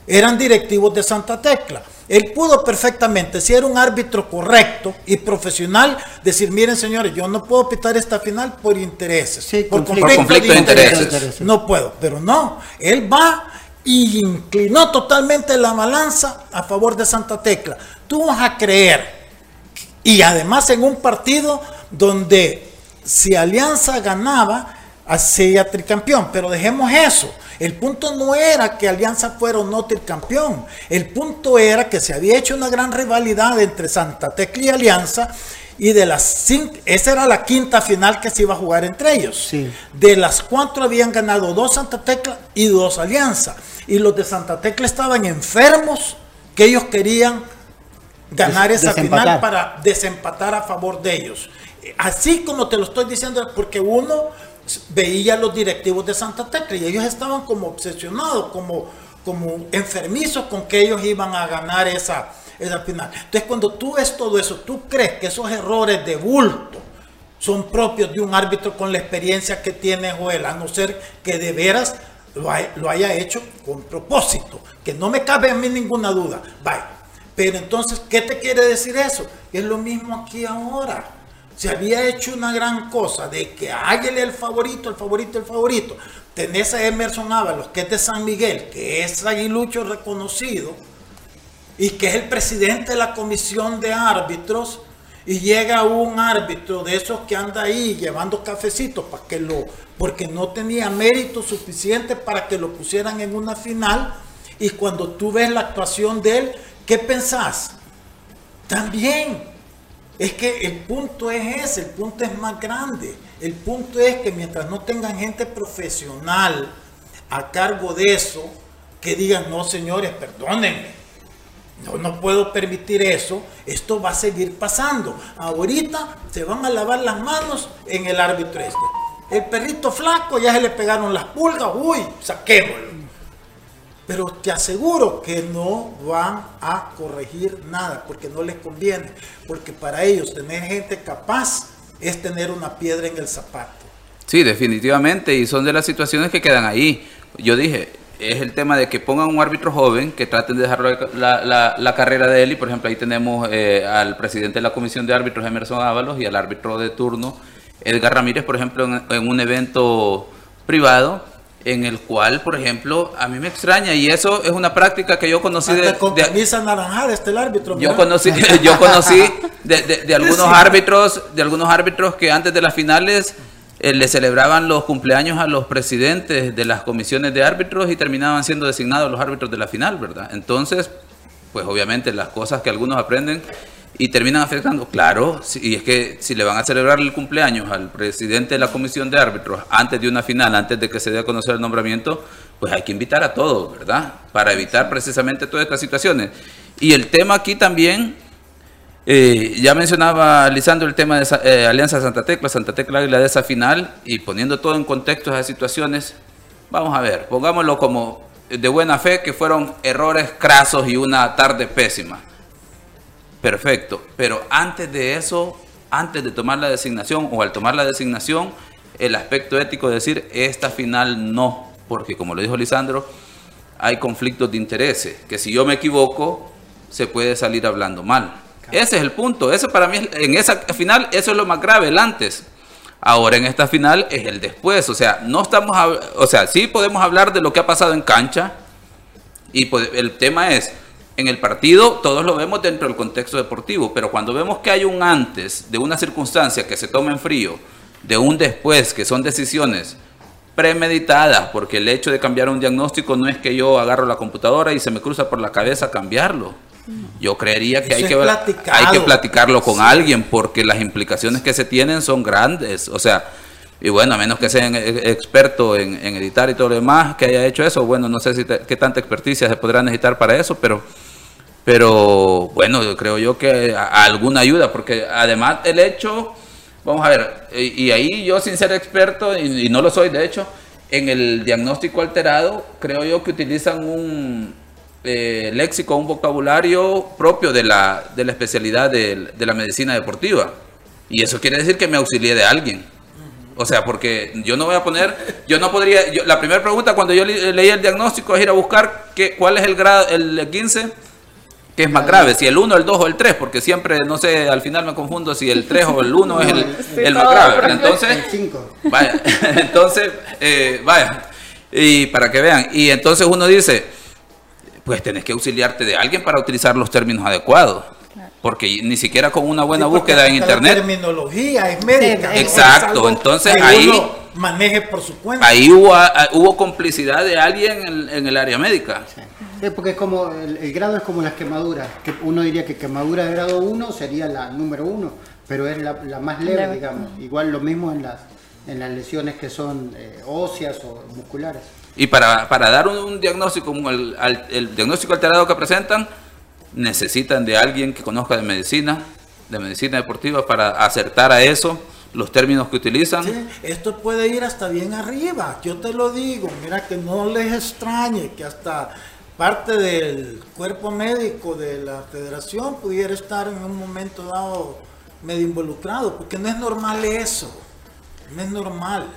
eran directivos de Santa Tecla. Él pudo perfectamente, si era un árbitro correcto y profesional, decir, miren señores, yo no puedo pitar esta final por intereses. Sí, por conflicto. Por conflicto de intereses. No puedo, pero no, él va y inclinó totalmente la balanza a favor de Santa Tecla. Tú vas a creer y además en un partido donde si Alianza ganaba, hacía tricampeón. Pero dejemos eso. El punto no era que Alianza fuera o no campeón. El punto era que se había hecho una gran rivalidad entre Santa Tecla y Alianza. Y de las cinco, esa era la quinta final que se iba a jugar entre ellos. De las cuatro habían ganado dos Santa Tecla y dos Alianza. Y los de Santa Tecla estaban enfermos que ellos querían ganar Des- esa final para desempatar a favor de ellos. Así como te lo estoy diciendo, porque uno veía a los directivos de Santa Tecla y ellos estaban como obsesionados, como, como enfermizos con que ellos iban a ganar esa, esa final. Entonces, cuando tú ves todo eso, tú crees que esos errores de bulto son propios de un árbitro con la experiencia que tiene Joel, a no ser que de veras lo, lo haya hecho con propósito, que no me cabe a mí ninguna duda. Vaya. Pero entonces, ¿qué te quiere decir eso? Es lo mismo aquí ahora. Se había hecho una gran cosa de que hágale el favorito, el favorito, el favorito. Tenés a Emerson Ábalos, que es de San Miguel, que es aguilucho reconocido, y que es el presidente de la comisión de árbitros y llega un árbitro de esos que anda ahí llevando cafecitos para que lo porque no tenía mérito suficiente para que lo pusieran en una final y cuando tú ves la actuación de él, ¿qué pensás? También es que el punto es ese, el punto es más grande. El punto es que mientras no tengan gente profesional a cargo de eso, que digan, no señores, perdónenme, no, no puedo permitir eso, esto va a seguir pasando. Ahorita se van a lavar las manos en el árbitro este. El perrito flaco ya se le pegaron las pulgas, uy, saquémoslo. Pero te aseguro que no van a corregir nada porque no les conviene. Porque para ellos tener gente capaz es tener una piedra en el zapato. Sí, definitivamente, y son de las situaciones que quedan ahí. Yo dije, es el tema de que pongan un árbitro joven, que traten de dejar la, la- la carrera de él, y por ejemplo ahí tenemos eh, al presidente de la comisión de árbitros, Emerson Ábalos, y al árbitro de turno, Edgar Ramírez, por ejemplo, en, en un evento privado, en el cual, por ejemplo, a mí me extraña, y eso es una práctica que yo conocí de... Con de- camisa naranjada este el árbitro. yo conocí, yo conocí de, de- de algunos Sí. árbitros, de algunos árbitros que antes de las finales eh, le celebraban los cumpleaños a los presidentes de las comisiones de árbitros y terminaban siendo designados los árbitros de la final, ¿verdad? Entonces, pues obviamente las cosas que algunos aprenden y terminan afectando, claro, y es que si le van a celebrar el cumpleaños al presidente de la comisión de árbitros antes de una final, antes de que se dé a conocer el nombramiento, pues hay que invitar a todos, ¿verdad? Para evitar precisamente todas estas situaciones. Y el tema aquí también, eh, ya mencionaba Lisandro el tema de eh, Alianza Santa Tecla, Santa Tecla Águila de esa final, y poniendo todo en contexto esas situaciones, vamos a ver, pongámoslo como de buena fe que fueron errores crasos y una tarde pésima. Perfecto, pero antes de eso, antes de tomar la designación o al tomar la designación, el aspecto ético de decir esta final no, porque como lo dijo Lisandro, hay conflictos de intereses, que si yo me equivoco, se puede salir hablando mal. Ese es el punto, eso para mí, es- en esa final, eso es lo más grave, el antes. Ahora en esta final es el después, o sea, no estamos, o sea, sí podemos hablar de lo que ha pasado en cancha, y pues, el tema es, en el partido todos lo vemos dentro del contexto deportivo, pero cuando vemos que hay un antes de una circunstancia que se toma en frío, de un después, que son decisiones premeditadas, porque el hecho de cambiar un diagnóstico no es que yo agarro la computadora y se me cruza por la cabeza cambiarlo. Yo creería que, Eso hay que, platicado. hay que platicarlo con alguien, porque las implicaciones que se tienen son grandes. O sea, y bueno, a menos que sean e- experto en, en editar y todo lo demás, que haya hecho eso, bueno, no sé si te- qué tanta experticia se podrá necesitar para eso, pero, pero bueno, creo yo que alguna ayuda, porque además el hecho, vamos a ver, y, ahí yo sin ser experto, y, no lo soy de hecho, en el diagnóstico alterado, creo yo que utilizan un eh, léxico, un vocabulario propio de la, de la especialidad del- de, la medicina deportiva. Y eso quiere decir que me auxilié de alguien. O sea, porque yo no voy a poner, yo no podría, yo- la primera pregunta cuando yo le- leí el diagnóstico es ir a buscar qué, cuál es el grado, el 15, que es más grave, si el 1, el 2 o el 3, porque siempre, no sé, al final me confundo si el 3 o el 1 es el, Sí, el más grave. profe. Entonces, El 5. Vaya, entonces, eh, vaya, y para que vean, y entonces uno dice, pues tenés que auxiliarte de alguien para utilizar los términos adecuados, porque ni siquiera con una buena Sí, porque búsqueda en hasta la internet. terminología es médica. Sí, es Exacto, entonces que ahí- maneje por su cuenta. Ahí hubo, a- hubo complicidad de alguien en, en el área médica. Sí, porque es como, el, el grado es como las quemaduras, que uno diría que quemadura de grado 1 sería la número 1, pero es la, la más leve, Leve. digamos. Igual lo mismo en las, en las lesiones que son eh, óseas o musculares. Y para, para dar un, un diagnóstico como el, al- el diagnóstico alterado que presentan, necesitan de alguien que conozca de medicina, de medicina deportiva, para acertar a eso los términos que utilizan. Sí, esto puede ir hasta bien arriba, yo te lo digo, mira que no les extrañe que hasta parte del cuerpo médico de la federación pudiera estar en un momento dado medio involucrado, porque no es normal eso, no es normal.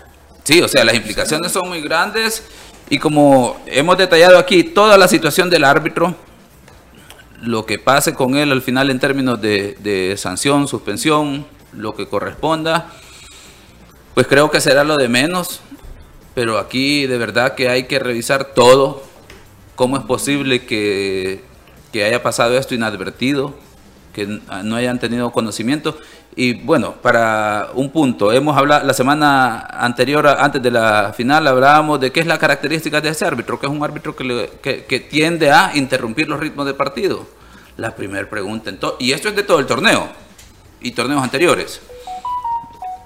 Sí, o sea, las implicaciones son muy grandes y como hemos detallado aquí, toda la situación del árbitro, lo que pase con él al final en términos de, de sanción, suspensión, lo que corresponda, pues creo que será lo de menos, pero aquí de verdad que hay que revisar todo, cómo es posible que, que haya pasado esto inadvertido, que n- no hayan tenido conocimiento. Y bueno, para un punto, hemos hablado la semana anterior, antes de la final, hablábamos de qué es la característica de ese árbitro, que es un árbitro que, le- que- tiende a interrumpir los ritmos del partido. La primera pregunta, en to- y esto es de todo el torneo y torneos anteriores,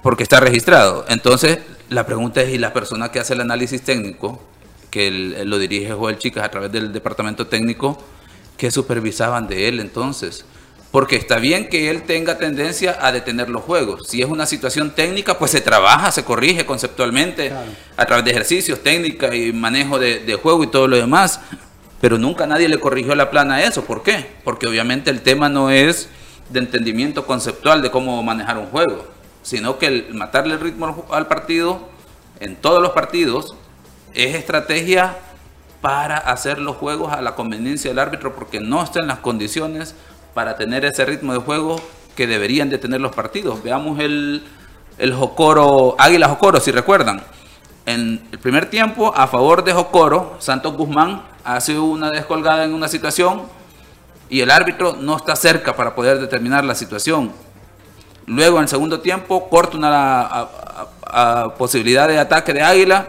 porque está registrado. Entonces, la pregunta es, ¿y la persona que hace el análisis técnico, que lo dirige Joel Chicas a través del departamento técnico, qué supervisaban de él entonces? Porque está bien que él tenga tendencia a detener los juegos. Si es una situación técnica, pues se trabaja, se corrige conceptualmente a través de ejercicios, técnica y manejo de, de juego y todo lo demás. Pero nunca nadie le corrigió la plana a eso. ¿Por qué? Porque obviamente el tema no es de entendimiento conceptual de cómo manejar un juego, sino que el matarle el ritmo al partido, en todos los partidos, es estrategia para hacer los juegos a la conveniencia del árbitro porque no está en las condiciones para tener ese ritmo de juego que deberían de tener los partidos. Veamos el, el Jocoro, Águila Jocoro, si recuerdan. En el primer tiempo, a favor de Jocoro, Santos Guzmán hace una descolgada en una situación y el árbitro no está cerca para poder determinar la situación. Luego, en el segundo tiempo, corta una posibilidad de ataque de Águila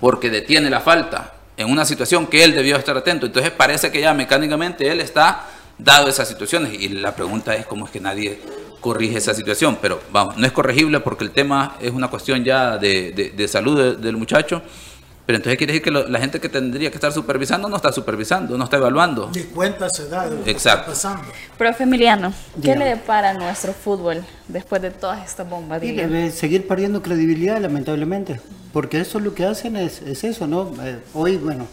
porque detiene la falta en una situación que él debió estar atento. Entonces parece que ya mecánicamente él está dado esas situaciones y la pregunta es cómo es que nadie corrige esa situación. Pero vamos, no es corregible porque el tema es una cuestión ya de, de- de salud de- del muchacho. Pero entonces quiere decir que lo- la gente que tendría que estar supervisando no está supervisando, no está evaluando. Ni cuenta se da de lo que Exacto. está pasando. Profe Emiliano, ¿qué Dígame. le depara a nuestro fútbol después de todas estas Y bombardillas? debe seguir perdiendo credibilidad, lamentablemente. Porque eso lo que hacen es, es eso, ¿no? Eh, hoy, bueno,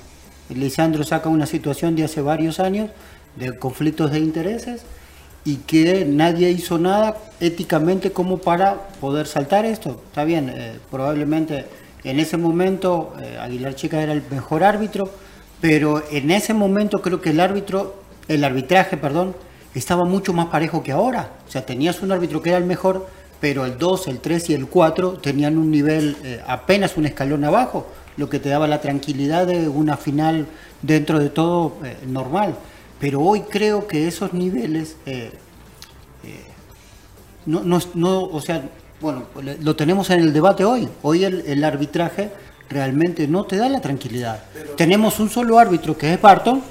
Lisandro saca una situación de hace varios años de conflictos de intereses y que nadie hizo nada éticamente como para poder saltar esto. Está bien, eh, probablemente en ese momento eh, Aguilar Chica era el mejor árbitro, pero en ese momento creo que el árbitro, el arbitraje, perdón, estaba mucho más parejo que ahora. O sea, tenías un árbitro que era el mejor, pero el 2, el 3 y el 4 tenían un nivel eh, apenas un escalón abajo, lo que te daba la tranquilidad de una final dentro de todo normal. Pero hoy creo que esos niveles eh, eh, no, no, no, o sea, bueno, lo tenemos en el debate hoy. Hoy el, el arbitraje realmente no te da la tranquilidad. Tenemos un solo árbitro que es Barton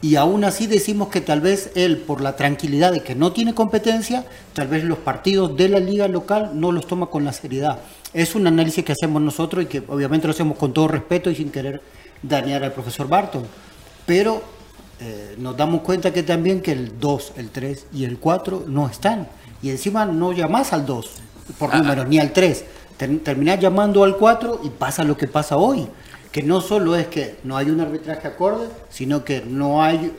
y aún así decimos que tal vez él, por la tranquilidad de que no tiene competencia, tal vez los partidos de la liga local no los toma con la seriedad. Es un análisis que hacemos nosotros y que obviamente lo hacemos con todo respeto y sin querer dañar al profesor Barton. Pero eh, nos damos cuenta que también que el 2, el 3 y el 4 no están. Y encima no llamas al 2 por números, ni al 3. Ter- terminás llamando al 4 y pasa lo que pasa hoy. Que no solo es que no hay un arbitraje acorde, sino que no hay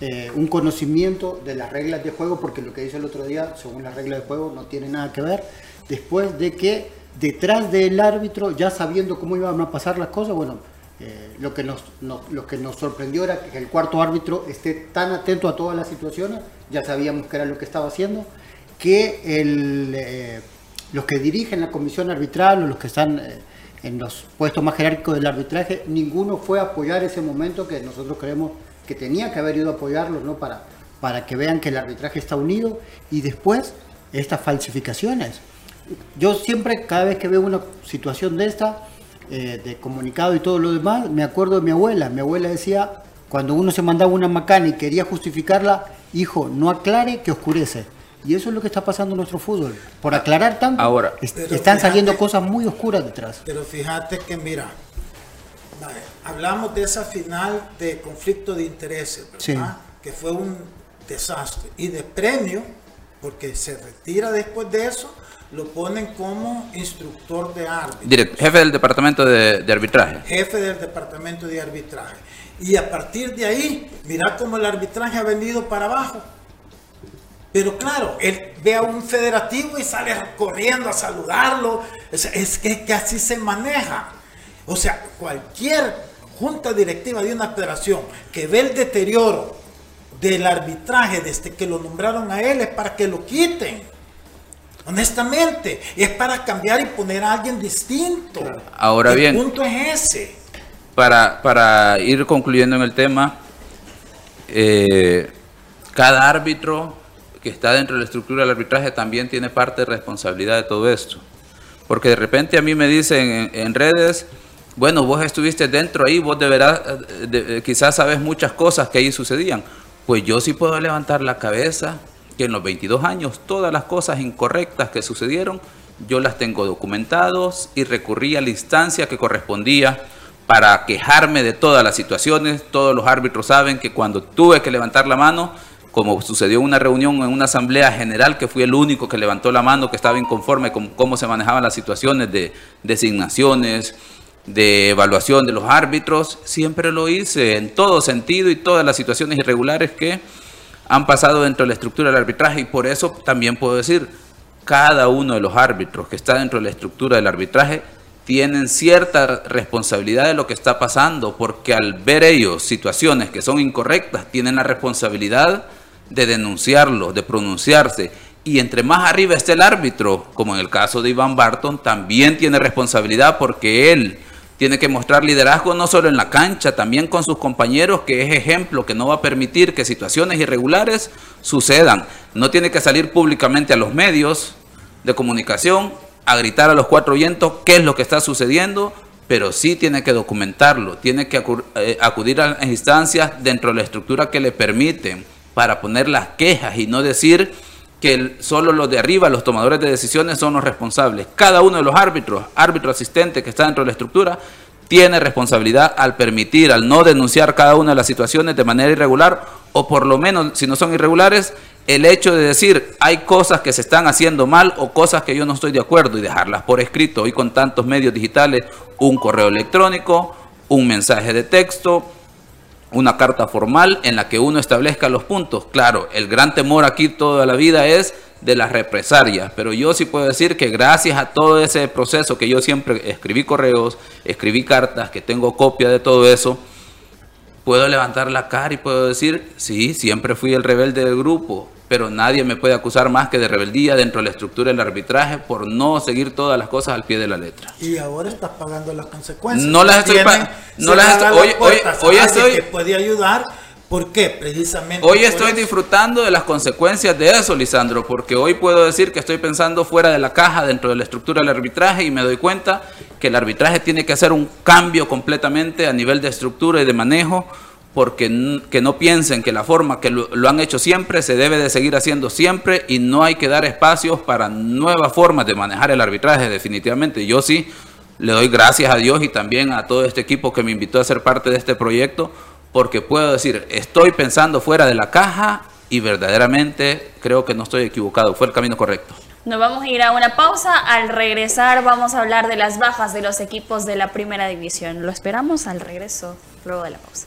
eh, un conocimiento de las reglas de juego, porque lo que dice el otro día, según las reglas de juego, no tiene nada que ver. Después de que detrás del árbitro, ya sabiendo cómo iban a pasar las cosas, bueno, lo, que nos, no- lo que nos sorprendió era que el cuarto árbitro esté tan atento a todas las situaciones, ya sabíamos que era lo que estaba haciendo, que eh, los que dirigen la comisión arbitral o los que están eh, en los puestos más jerárquicos del arbitraje, ninguno fue a apoyar ese momento que nosotros creemos que tenía que haber ido a apoyarlos, ¿no? Para, para que vean que el arbitraje está unido y después estas falsificaciones. yo siempre, cada vez que veo una situación de esta, eh, de comunicado y todo lo demás, me acuerdo de mi abuela. Mi abuela decía, cuando uno se mandaba una macana y quería justificarla, hijo, no aclare que oscurece. Y eso es lo que está pasando en nuestro fútbol. Por aclarar tanto, Ahora. est- están fíjate- saliendo cosas muy oscuras detrás. Pero fíjate que, mira, hablamos de esa final de conflicto de intereses, ¿verdad? Sí. Que fue un desastre. Y de premio, porque se retira después de eso, lo ponen como instructor de árbitros. Direct- jefe del departamento de, de arbitraje. jefe del departamento de arbitraje. Y a partir de ahí, mira cómo el arbitraje ha venido para abajo. Pero claro, él ve a un federativo y sale corriendo a saludarlo. Es, es que, que así se maneja. O sea, cualquier junta directiva de una federación que ve el deterioro del arbitraje desde que lo nombraron a él es para que lo quiten. Honestamente, es para cambiar y poner a alguien distinto. Ahora el bien. punto es ese. Para, para ir concluyendo en el tema, eh, cada árbitro que está dentro de la estructura del arbitraje también tiene parte de responsabilidad de todo esto. Porque de repente a mí me dicen en, en redes, bueno, vos estuviste dentro ahí, vos deberás, eh, de- eh, quizás sabes muchas cosas que ahí sucedían. Pues yo sí puedo levantar la cabeza que en los 22 años todas las cosas incorrectas que sucedieron, yo las tengo documentados y recurrí a la instancia que correspondía para quejarme de todas las situaciones. Todos los árbitros saben que cuando tuve que levantar la mano, como sucedió en una reunión, en una asamblea general, que fui el único que levantó la mano, que estaba inconforme con cómo se manejaban las situaciones de designaciones, de evaluación de los árbitros, siempre lo hice en todo sentido y todas las situaciones irregulares que han pasado dentro de la estructura del arbitraje y por eso también puedo decir, cada uno de los árbitros que está dentro de la estructura del arbitraje tienen cierta responsabilidad de lo que está pasando, porque al ver ellos situaciones que son incorrectas, tienen la responsabilidad de denunciarlo, de pronunciarse. Y entre más arriba esté el árbitro, como en el caso de Iván Barton, también tiene responsabilidad porque él tiene que mostrar liderazgo no solo en la cancha, también con sus compañeros, que es ejemplo, que no va a permitir que situaciones irregulares sucedan. No tiene que salir públicamente a los medios de comunicación a gritar a los cuatro vientos qué es lo que está sucediendo, pero sí tiene que documentarlo, tiene que eh, acudir a las instancias dentro de la estructura que le permiten para poner las quejas y no decir que solo los de arriba, los tomadores de decisiones, son los responsables. Cada uno de los árbitros, árbitro asistente que está dentro de la estructura, tiene responsabilidad al permitir, al no denunciar cada una de las situaciones de manera irregular, o por lo menos, si no son irregulares, el hecho de decir hay cosas que se están haciendo mal o cosas que yo no estoy de acuerdo y dejarlas por escrito. Hoy con tantos medios digitales, un correo electrónico, un mensaje de texto, una carta formal en la que uno establezca los puntos. Claro, el gran temor aquí toda la vida es de las represalias, pero yo sí puedo decir que gracias a todo ese proceso que yo siempre escribí correos, escribí cartas, que tengo copia de todo eso, puedo levantar la cara y puedo decir, sí, siempre fui el rebelde del grupo, pero nadie me puede acusar más que de rebeldía dentro de la estructura del arbitraje por no seguir todas las cosas al pie de la letra. Y ahora estás pagando las consecuencias. No las estoy Tienen pa- no las estoy- hoy- hoy- hoy a alguien estoy- que puede ayudar. ¿Por qué? Precisamente. Hoy estoy eso. disfrutando de las consecuencias de eso, Lisandro, porque hoy puedo decir que estoy pensando fuera de la caja dentro de la estructura del arbitraje y me doy cuenta que el arbitraje tiene que hacer un cambio completamente a nivel de estructura y de manejo, porque que no piensen que la forma que lo, lo han hecho siempre se debe de seguir haciendo siempre y no hay que dar espacios para nuevas formas de manejar el arbitraje, definitivamente. Yo sí le doy gracias a Dios y también a todo este equipo que me invitó a ser parte de este proyecto, porque puedo decir, estoy pensando fuera de la caja y verdaderamente creo que no estoy equivocado, fue el camino correcto. Nos vamos a ir a una pausa. Al regresar vamos a hablar de las bajas de los equipos de la primera división. Lo esperamos al regreso, luego de la pausa.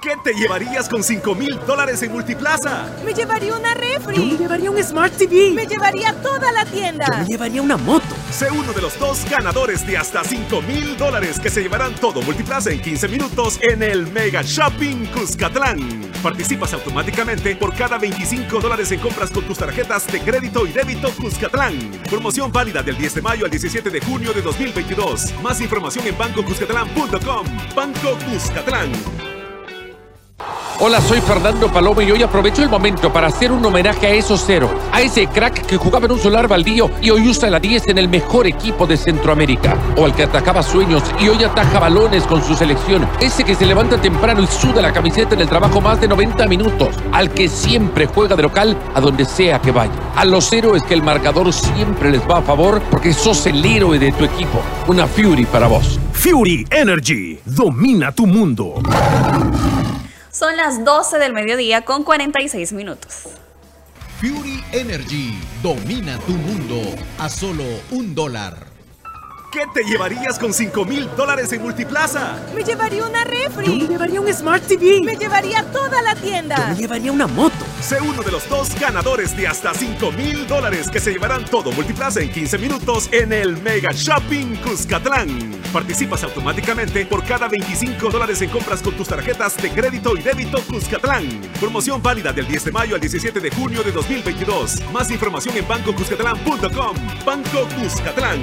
¿Qué te llevarías con 5 mil dólares en Multiplaza? Me llevaría una refri. Yo me llevaría un Smart TV. Me llevaría toda la tienda. Yo me llevaría una moto. Sé uno de los dos ganadores de hasta 5 mil dólares que se llevarán todo Multiplaza en 15 minutos en el Mega Shopping Cuscatlán. Participas automáticamente por cada 25 dólares en compras con tus tarjetas de crédito y débito Cuscatlán. Promoción válida del 10 de mayo al 17 de junio de 2022. Más información en bancocuscatlán.com. Banco Cuscatlán. Hola, soy Fernando Palomo y hoy aprovecho el momento para hacer un homenaje a esos cero, a ese crack que jugaba en un solar baldío y hoy usa la 10 en el mejor equipo de Centroamérica, o al que atacaba sueños y hoy ataja balones con su selección, ese que se levanta temprano y suda la camiseta en el trabajo más de 90 minutos, al que siempre juega de local a donde sea que vaya. A los héroes que el marcador siempre les va a favor porque sos el héroe de tu equipo. Una Fury para vos. Fury Energy. Domina tu mundo. Son las 12 del mediodía con 46 minutos. Fury Energy domina tu mundo a solo un dólar. ¿Qué te llevarías con 5 mil dólares en Multiplaza? Me llevaría una refri. Yo me llevaría un Smart TV. Me llevaría toda la tienda. Yo me llevaría una moto. Sé uno de los dos ganadores de hasta 5 mil dólares que se llevarán todo Multiplaza en 15 minutos en el Mega Shopping Cuscatlán. Participas automáticamente por cada 25 dólares en compras con tus tarjetas de crédito y débito Cuscatlán. Promoción válida del 10 de mayo al 17 de junio de 2022. Más información en bancocuscatlán.com. Banco Cuscatlán.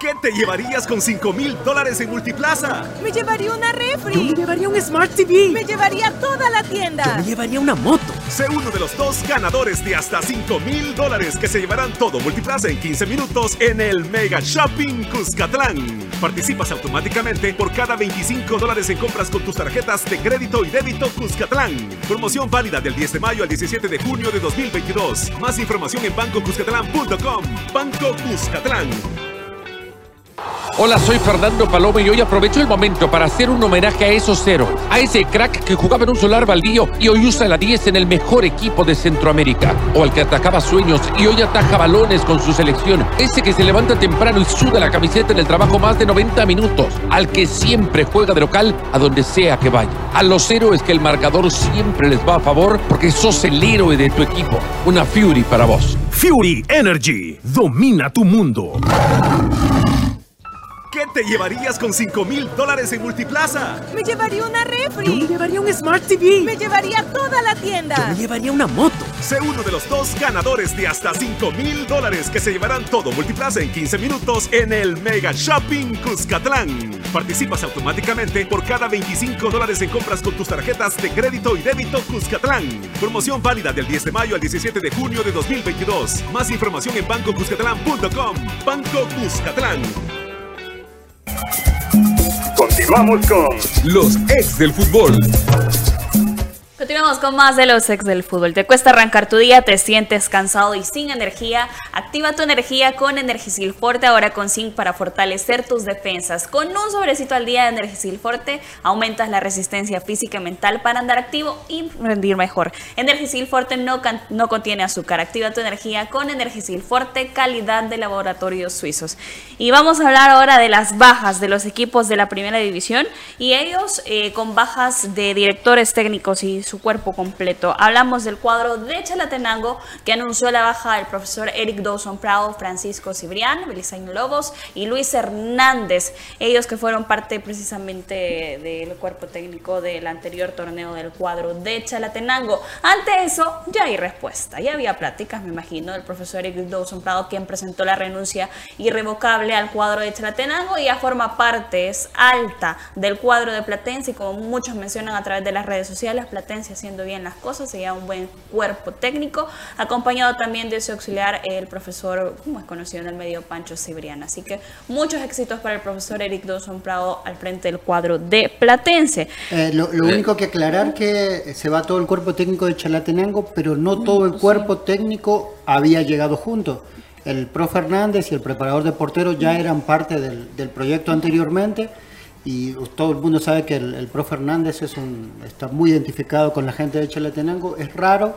¿Qué te llevarías con 5 mil dólares en Multiplaza? Me llevaría una refri. Yo me llevaría un Smart TV. Me llevaría toda la tienda. Yo me llevaría una moto. Sé uno de los dos ganadores de hasta 5 mil dólares que se llevarán todo Multiplaza en 15 minutos en el Mega Shopping Cuscatlán. Participas automáticamente por cada 25 dólares en compras con tus tarjetas de crédito y débito Cuscatlán. Promoción válida del 10 de mayo al 17 de junio de 2022. Más información en bancocuscatlán.com. Banco Cuscatlán. Hola, soy Fernando Palomo y hoy aprovecho el momento para hacer un homenaje a esos cero, a ese crack que jugaba en un solar baldío y hoy usa la 10 en el mejor equipo de Centroamérica, o al que atacaba sueños y hoy ataja balones con su selección, ese que se levanta temprano y suda la camiseta en el trabajo más de 90 minutos, al que siempre juega de local a donde sea que vaya. A los héroes que el marcador siempre les va a favor porque sos el héroe de tu equipo. Una Fury para vos. Fury Energy. Domina tu mundo. ¿Qué te llevarías con 5 mil dólares en Multiplaza? Me llevaría una refri. Yo me llevaría un Smart TV. Me llevaría toda la tienda. Yo me llevaría una moto. Sé uno de los dos ganadores de hasta 5 mil dólares que se llevarán todo Multiplaza en 15 minutos en el Mega Shopping Cuscatlán. Participas automáticamente por cada 25 dólares en compras con tus tarjetas de crédito y débito Cuscatlán. Promoción válida del 10 de mayo al 17 de junio de 2022. Más información en bancocuscatlán.com. Banco Cuscatlán. Continuamos con los ex del fútbol. Continuamos con más de los ex del fútbol. ¿Te cuesta arrancar tu día? ¿Te sientes cansado y sin energía? Activa tu energía con Energisil Forte, ahora con zinc para fortalecer tus defensas. Con un sobrecito al día de Energisil Forte, aumentas la resistencia física y mental para andar activo y rendir mejor. Energisil Forte no, no contiene azúcar. Activa tu energía con Energisil Forte, calidad de laboratorios suizos. Y vamos a hablar ahora de las bajas de los equipos de la primera división y ellos eh, con bajas de directores técnicos y su cuerpo completo. Hablamos del cuadro de Chalatenango que anunció la baja del profesor Eric Dawson Prado, Francisco Cibrián, Belisaño Lobos y Luis Hernández. Ellos que fueron parte precisamente del cuerpo técnico del anterior torneo del cuadro de Chalatenango. Ante eso ya hay respuesta. Ya había pláticas, me imagino, del profesor Eric Dawson Prado quien presentó la renuncia irrevocable al cuadro de Chalatenango y ya forma parte, es alta del cuadro de Platense y como muchos mencionan a través de las redes sociales, Platense haciendo bien las cosas, sería un buen cuerpo técnico, acompañado también de su auxiliar, el profesor, como es conocido en el medio, Pancho Cibrián. Así que muchos éxitos para el profesor Eric Dawson Prado al frente del cuadro de Platense. Eh, lo, lo único que aclarar que se va todo el cuerpo técnico de Chalatenango, pero no todo el cuerpo técnico había llegado junto. El profe Hernández y el preparador de porteros ya eran parte del, del proyecto anteriormente y todo el mundo sabe que el, el profe Hernández es un, está muy identificado con la gente de Chalatenango. Es raro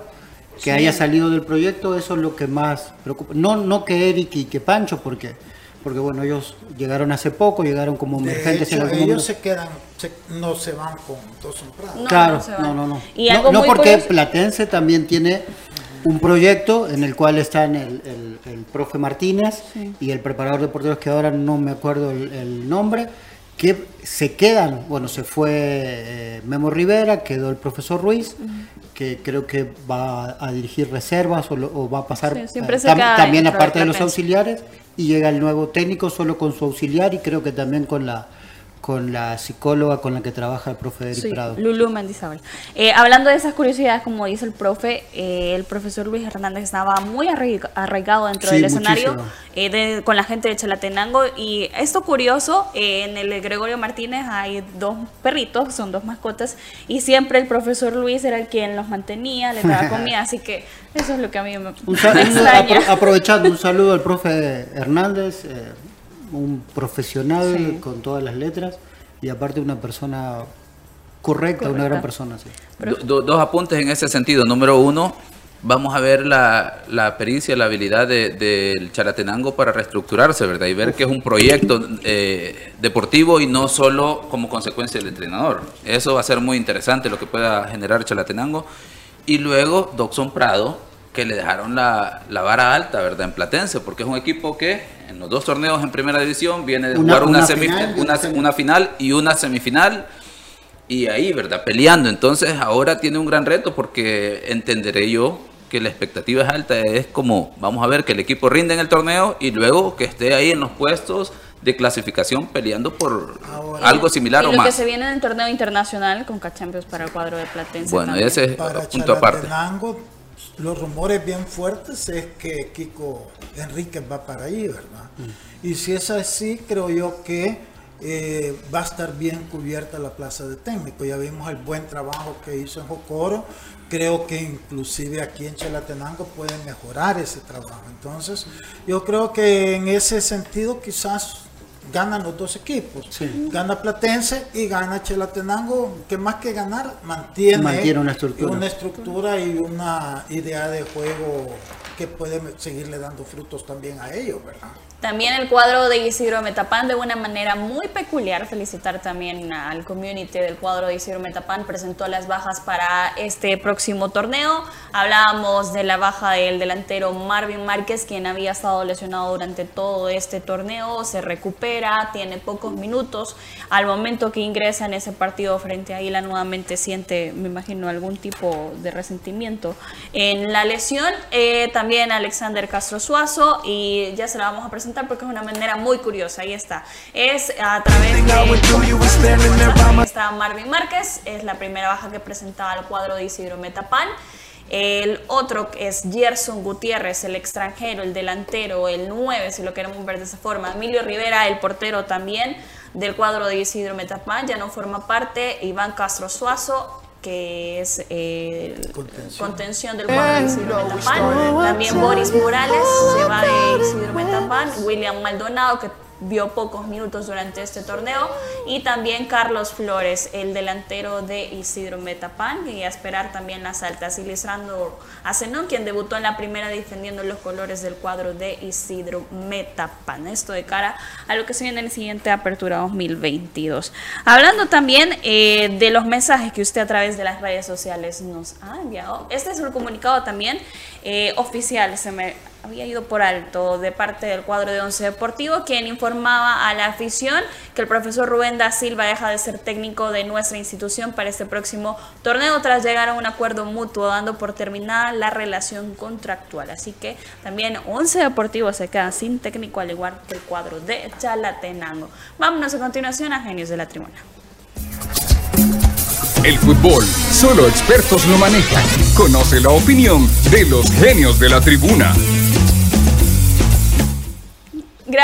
que Sí. haya salido del proyecto, eso es lo que más preocupa. No, no que Eric y que Pancho, porque porque bueno, ellos llegaron hace poco, llegaron como De emergentes en hecho, algún ellos momento. se quedan, se- no se van Prado. No, claro, no no, no, no. Y No, algo no muy porque curioso- Platense también tiene un proyecto en el cual están el, el- el profe Martínez y el preparador de porteros que ahora no me acuerdo el, el nombre, que se quedan, bueno, se fue eh, Memo Rivera, quedó el profesor Ruiz, que creo que va a dirigir reservas o, lo- o va a pasar Sí, eh, tam- también aparte de los auxiliares y llega el nuevo técnico solo con su auxiliar y creo que también con la con la psicóloga con la que trabaja el profe Eric Sí, Prado. Lulú Mendizábal. Eh, hablando de esas curiosidades, como dice el profe, eh, el profesor Luis Hernández estaba muy arraiga- arraigado dentro Sí, del escenario eh, de- con la gente de Chalatenango. Y esto curioso, eh, en el Gregorio Martínez hay dos perritos, son dos mascotas, y siempre el profesor Luis era el quien los mantenía, les daba comida, así que eso es lo que a mí me, Un extraña. apro- aprovechando un saludo al profe Hernández, eh, un profesional Sí. con todas las letras y aparte una persona correcta, una gran Correcta. persona. sí. Do- do- dos apuntes en ese sentido. Número uno, vamos a ver la, la pericia, la habilidad de- del Chalatenango para reestructurarse, ¿verdad? Y ver que es un proyecto eh, deportivo y no solo como consecuencia del entrenador. Eso va a ser muy interesante lo que pueda generar Chalatenango. Y luego Doxon Prado, que le dejaron la, la vara alta, ¿verdad? En Platense, porque es un equipo que en los dos torneos en primera división viene de Una- jugar una, una semif- final y una- una final y una semifinal y ahí, ¿verdad? Peleando. Entonces ahora tiene un gran reto porque entenderé yo que la expectativa es alta. Es como, vamos a ver que el equipo rinde en el torneo y luego que esté ahí en los puestos de clasificación peleando por algo similar y o lo que más. se viene en el torneo internacional con Cachampions para el cuadro de Platense. Bueno, también. ese es Para punto aparte. Los rumores bien fuertes es que Kiko Enríquez va para ahí, ¿verdad? Y si es así, creo yo que eh, va a estar bien cubierta la plaza de técnico. Ya vimos el buen trabajo que hizo en Jocoro. Creo que inclusive aquí en Chalatenango pueden mejorar ese trabajo. Entonces, yo creo que en ese sentido quizás ganan los dos equipos. Gana Platense y gana Chalatenango, que más que ganar, mantiene, Mantiene una estructura. una estructura y una idea de juego que puede seguirle dando frutos también a ellos, ¿verdad? También el cuadro de Isidro Metapán de una manera muy peculiar. Felicitar también al community del cuadro de Isidro Metapán. Presentó las bajas para este próximo torneo. Hablábamos de la baja del delantero Marvin Márquez, quien había estado lesionado durante todo este torneo. Se recupera, tiene pocos minutos. Al momento que ingresa en ese partido frente a Águila, nuevamente siente, me imagino, algún tipo de resentimiento en la lesión. Eh, también Alexander Castro Suazo, y ya se la vamos a presentar porque es una manera muy curiosa. Ahí está. Es a través de. Está Marvin Márquez, es la primera baja que presentaba el cuadro de Isidro Metapán. El otro es Gerson Gutiérrez, el extranjero, el delantero, el 9, si lo queremos ver de esa forma. Emilio Rivera, el portero también del cuadro de Isidro Metapán, ya no forma parte. Iván Castro Suazo, que es eh, el contención. del cuadro de Isidro Metapán. También Boris Morales se va de Isidro Metapán. William Maldonado, que vio pocos minutos durante este torneo. Y también Carlos Flores, el delantero de Isidro Metapán. Y a esperar también las altas. Y Lisandro Azenón, quien debutó en la primera defendiendo los colores del cuadro de Isidro Metapán. Esto de cara a lo que se viene en el siguiente Apertura 2022. Hablando también eh, de los mensajes que usted a través de las redes sociales nos ha enviado. Este es un comunicado también eh, oficial. Se me había ido por alto de parte del cuadro de Once Deportivo, quien informaba a la afición que el profesor Rubén da Silva deja de ser técnico de nuestra institución para este próximo torneo tras llegar a un acuerdo mutuo, dando por terminada la relación contractual. Así que también Once Deportivo se queda sin técnico, al igual que el cuadro de Chalatenango. Vámonos a continuación a Genios de la Tribuna. El fútbol, solo expertos lo manejan. Conoce la opinión de los genios de la tribuna.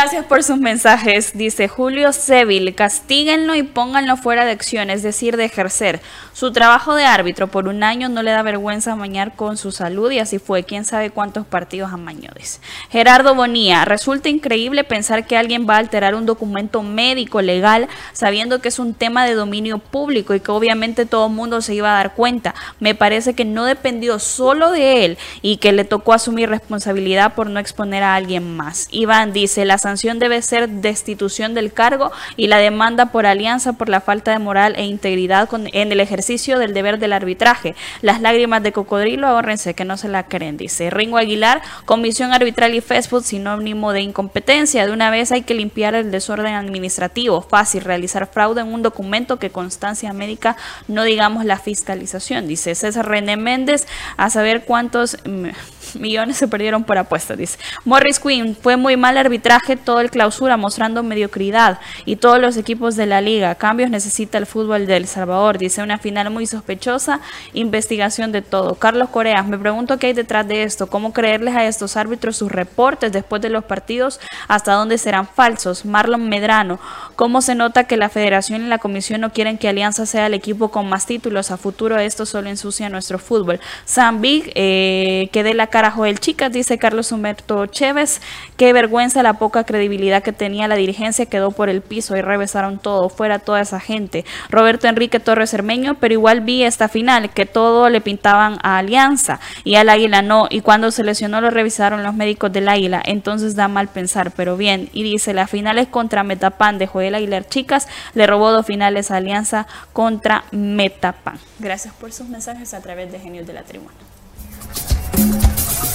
Gracias por sus mensajes. Dice Julio Seville, castíguenlo y pónganlo fuera de acción, es decir, de ejercer. Su trabajo de árbitro por un año no le da vergüenza amañar con su salud y así fue. Quién sabe cuántos partidos amañó. dice. Gerardo Bonía, resulta increíble pensar que alguien va a alterar un documento médico legal sabiendo que es un tema de dominio público y que obviamente todo el mundo se iba a dar cuenta. Me parece que no dependió solo de él y que le tocó asumir responsabilidad por no exponer a alguien más. Iván dice, la sanción debe ser destitución del cargo y la demanda por alianza por la falta de moral e integridad con- en el ejercicio del deber del arbitraje. Las lágrimas de cocodrilo, ahórrense que no se la creen, dice Ringo Aguilar. Comisión arbitral y Facebook, sinónimo de incompetencia. De una vez hay que limpiar el desorden administrativo. Fácil realizar fraude en un documento que constancia médica, no digamos la fiscalización, dice César René Méndez. A saber cuántos mm, millones se perdieron por apuestas, dice. Morris Quinn, fue muy mal arbitraje todo el clausura, mostrando mediocridad. Y todos los equipos de la liga. Cambios necesita el fútbol de El Salvador, dice. Una final muy sospechosa, investigación de todo. Carlos Coreas, me pregunto qué hay detrás de esto. ¿Cómo creerles a estos árbitros sus reportes después de los partidos? ¿Hasta dónde serán falsos? Marlon Medrano, ¿cómo se nota que la federación y la comisión no quieren que Alianza sea el equipo con más títulos? A futuro esto solo ensucia nuestro fútbol. Sam Big, eh, que dé la cara a Joel Chicas, dice Carlos Humberto Chévez. Qué vergüenza la poca credibilidad que tenía la dirigencia, quedó por el piso y revesaron todo, fuera toda esa gente. Roberto Enrique Torres Hermeño, pero igual vi esta final, que todo le pintaban a Alianza y al Águila no, y cuando se lesionó lo revisaron los médicos del Águila, entonces da mal pensar, pero bien, y dice, las finales contra Metapan de Joel Aguilar Chicas, le robó dos finales a Alianza contra Metapan. Gracias por sus mensajes a través de Genios de la Tribuna.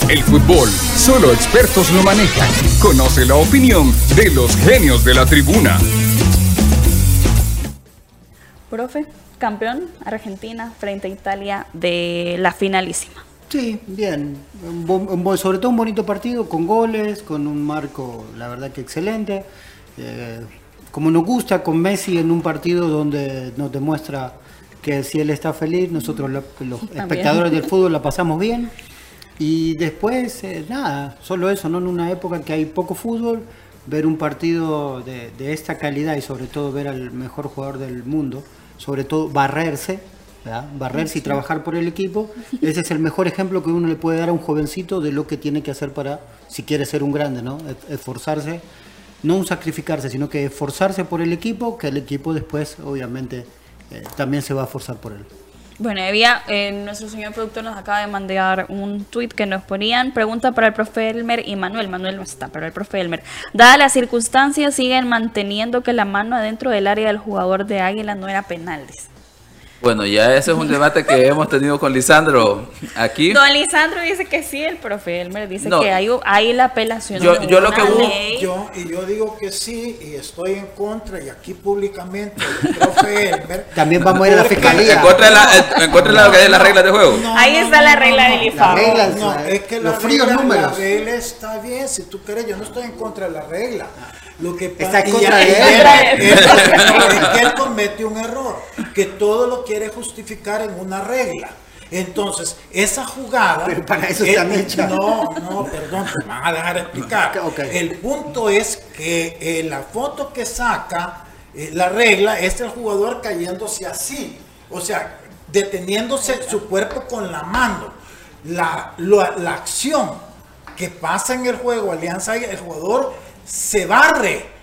El fútbol, solo expertos lo manejan. Conoce la opinión de los genios de la tribuna. Profe, campeón Argentina frente a Italia de la finalísima. Sí, bien. Sobre todo un bonito partido con goles, con un marco, la verdad que excelente. Eh, como nos gusta con Messi en un partido donde nos demuestra que si él está feliz, nosotros los espectadores del fútbol la pasamos bien. Y después, eh, nada, solo eso, ¿no? En una época que hay poco fútbol, ver un partido de, de esta calidad y sobre todo ver al mejor jugador del mundo, sobre todo barrerse, ¿verdad? barrerse y trabajar por el equipo, ese es el mejor ejemplo que uno le puede dar a un jovencito de lo que tiene que hacer para, si quiere ser un grande, ¿no? E- Esforzarse, no un sacrificarse, sino que esforzarse por el equipo, que el equipo después, obviamente, eh, también se va a esforzar por él. Bueno, había, eh, nuestro señor productor nos acaba de mandar un tweet que nos ponían, pregunta para el profe Elmer y Manuel, Manuel no está, pero el profe Elmer. Dadas las circunstancias, siguen manteniendo que la mano adentro del área del jugador de Águila no era penal. Bueno, ya ese es un debate que hemos tenido con Lisandro aquí. Don Lisandro dice que sí, el profe Elmer dice No. que hay, hay la apelación. Yo- de yo lo que ley. Yo, y yo digo que sí, y estoy en contra, y aquí públicamente el profe Elmer. También vamos a ir a la fiscalía. En contra de la, en contra de la, reglas de juego. No, Ahí está no, la regla no, del IFAB. no, eh, es que la los fríos regla, números. la regla está bien, si tú quieres, yo no estoy en contra de la regla. Lo que Está pasa es, que él comete un error, que todo lo quiere justificar en una regla. Entonces, esa jugada. Pero para eso está Mecha. No, no, perdón, te van a dejar explicar. El punto es que eh, la foto que saca eh, la regla es el jugador cayéndose así. O sea, deteniéndose su cuerpo con la mano. La, la, la acción que pasa en el juego Alianza, el jugador se barre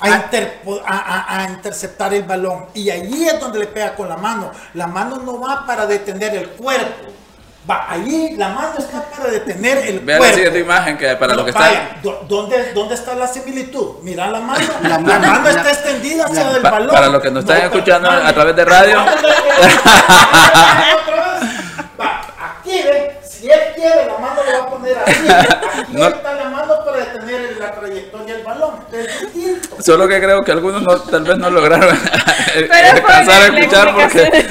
a, interpo- a- a- a interceptar el balón. Y allí es donde le pega con la mano. La mano no va para detener el cuerpo. Va, allí la mano está para detener el Vean la cuerpo. siguiente imagen que para No, lo que vaya, está. ¿dónde, ¿Dónde está la similitud? Mira la mano. La, La mano, la- está extendida hacia la- el balón. para los que nos están No, escuchando a través de radio. Si él quiere, la mano le va a poner así. Aquí No. está la mano para detener la trayectoria del balón. Es distinto. Solo que creo que algunos no, tal vez no lograron Pero alcanzar a escuchar porque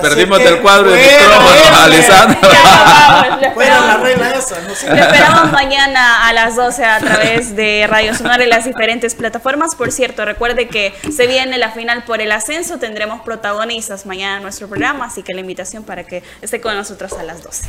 perdimos que, del cuadro de bueno, micrófono a bueno, Lisandro. Ya vamos, le Bueno, la esperamos. regla esa, no sé. Te esperamos mañana a las 12 a través de Radio Sonar en las diferentes plataformas. Por cierto, recuerde que se viene la final por el ascenso. Tendremos protagonistas mañana en nuestro programa, así que la invitación para que esté con nosotros a las 12.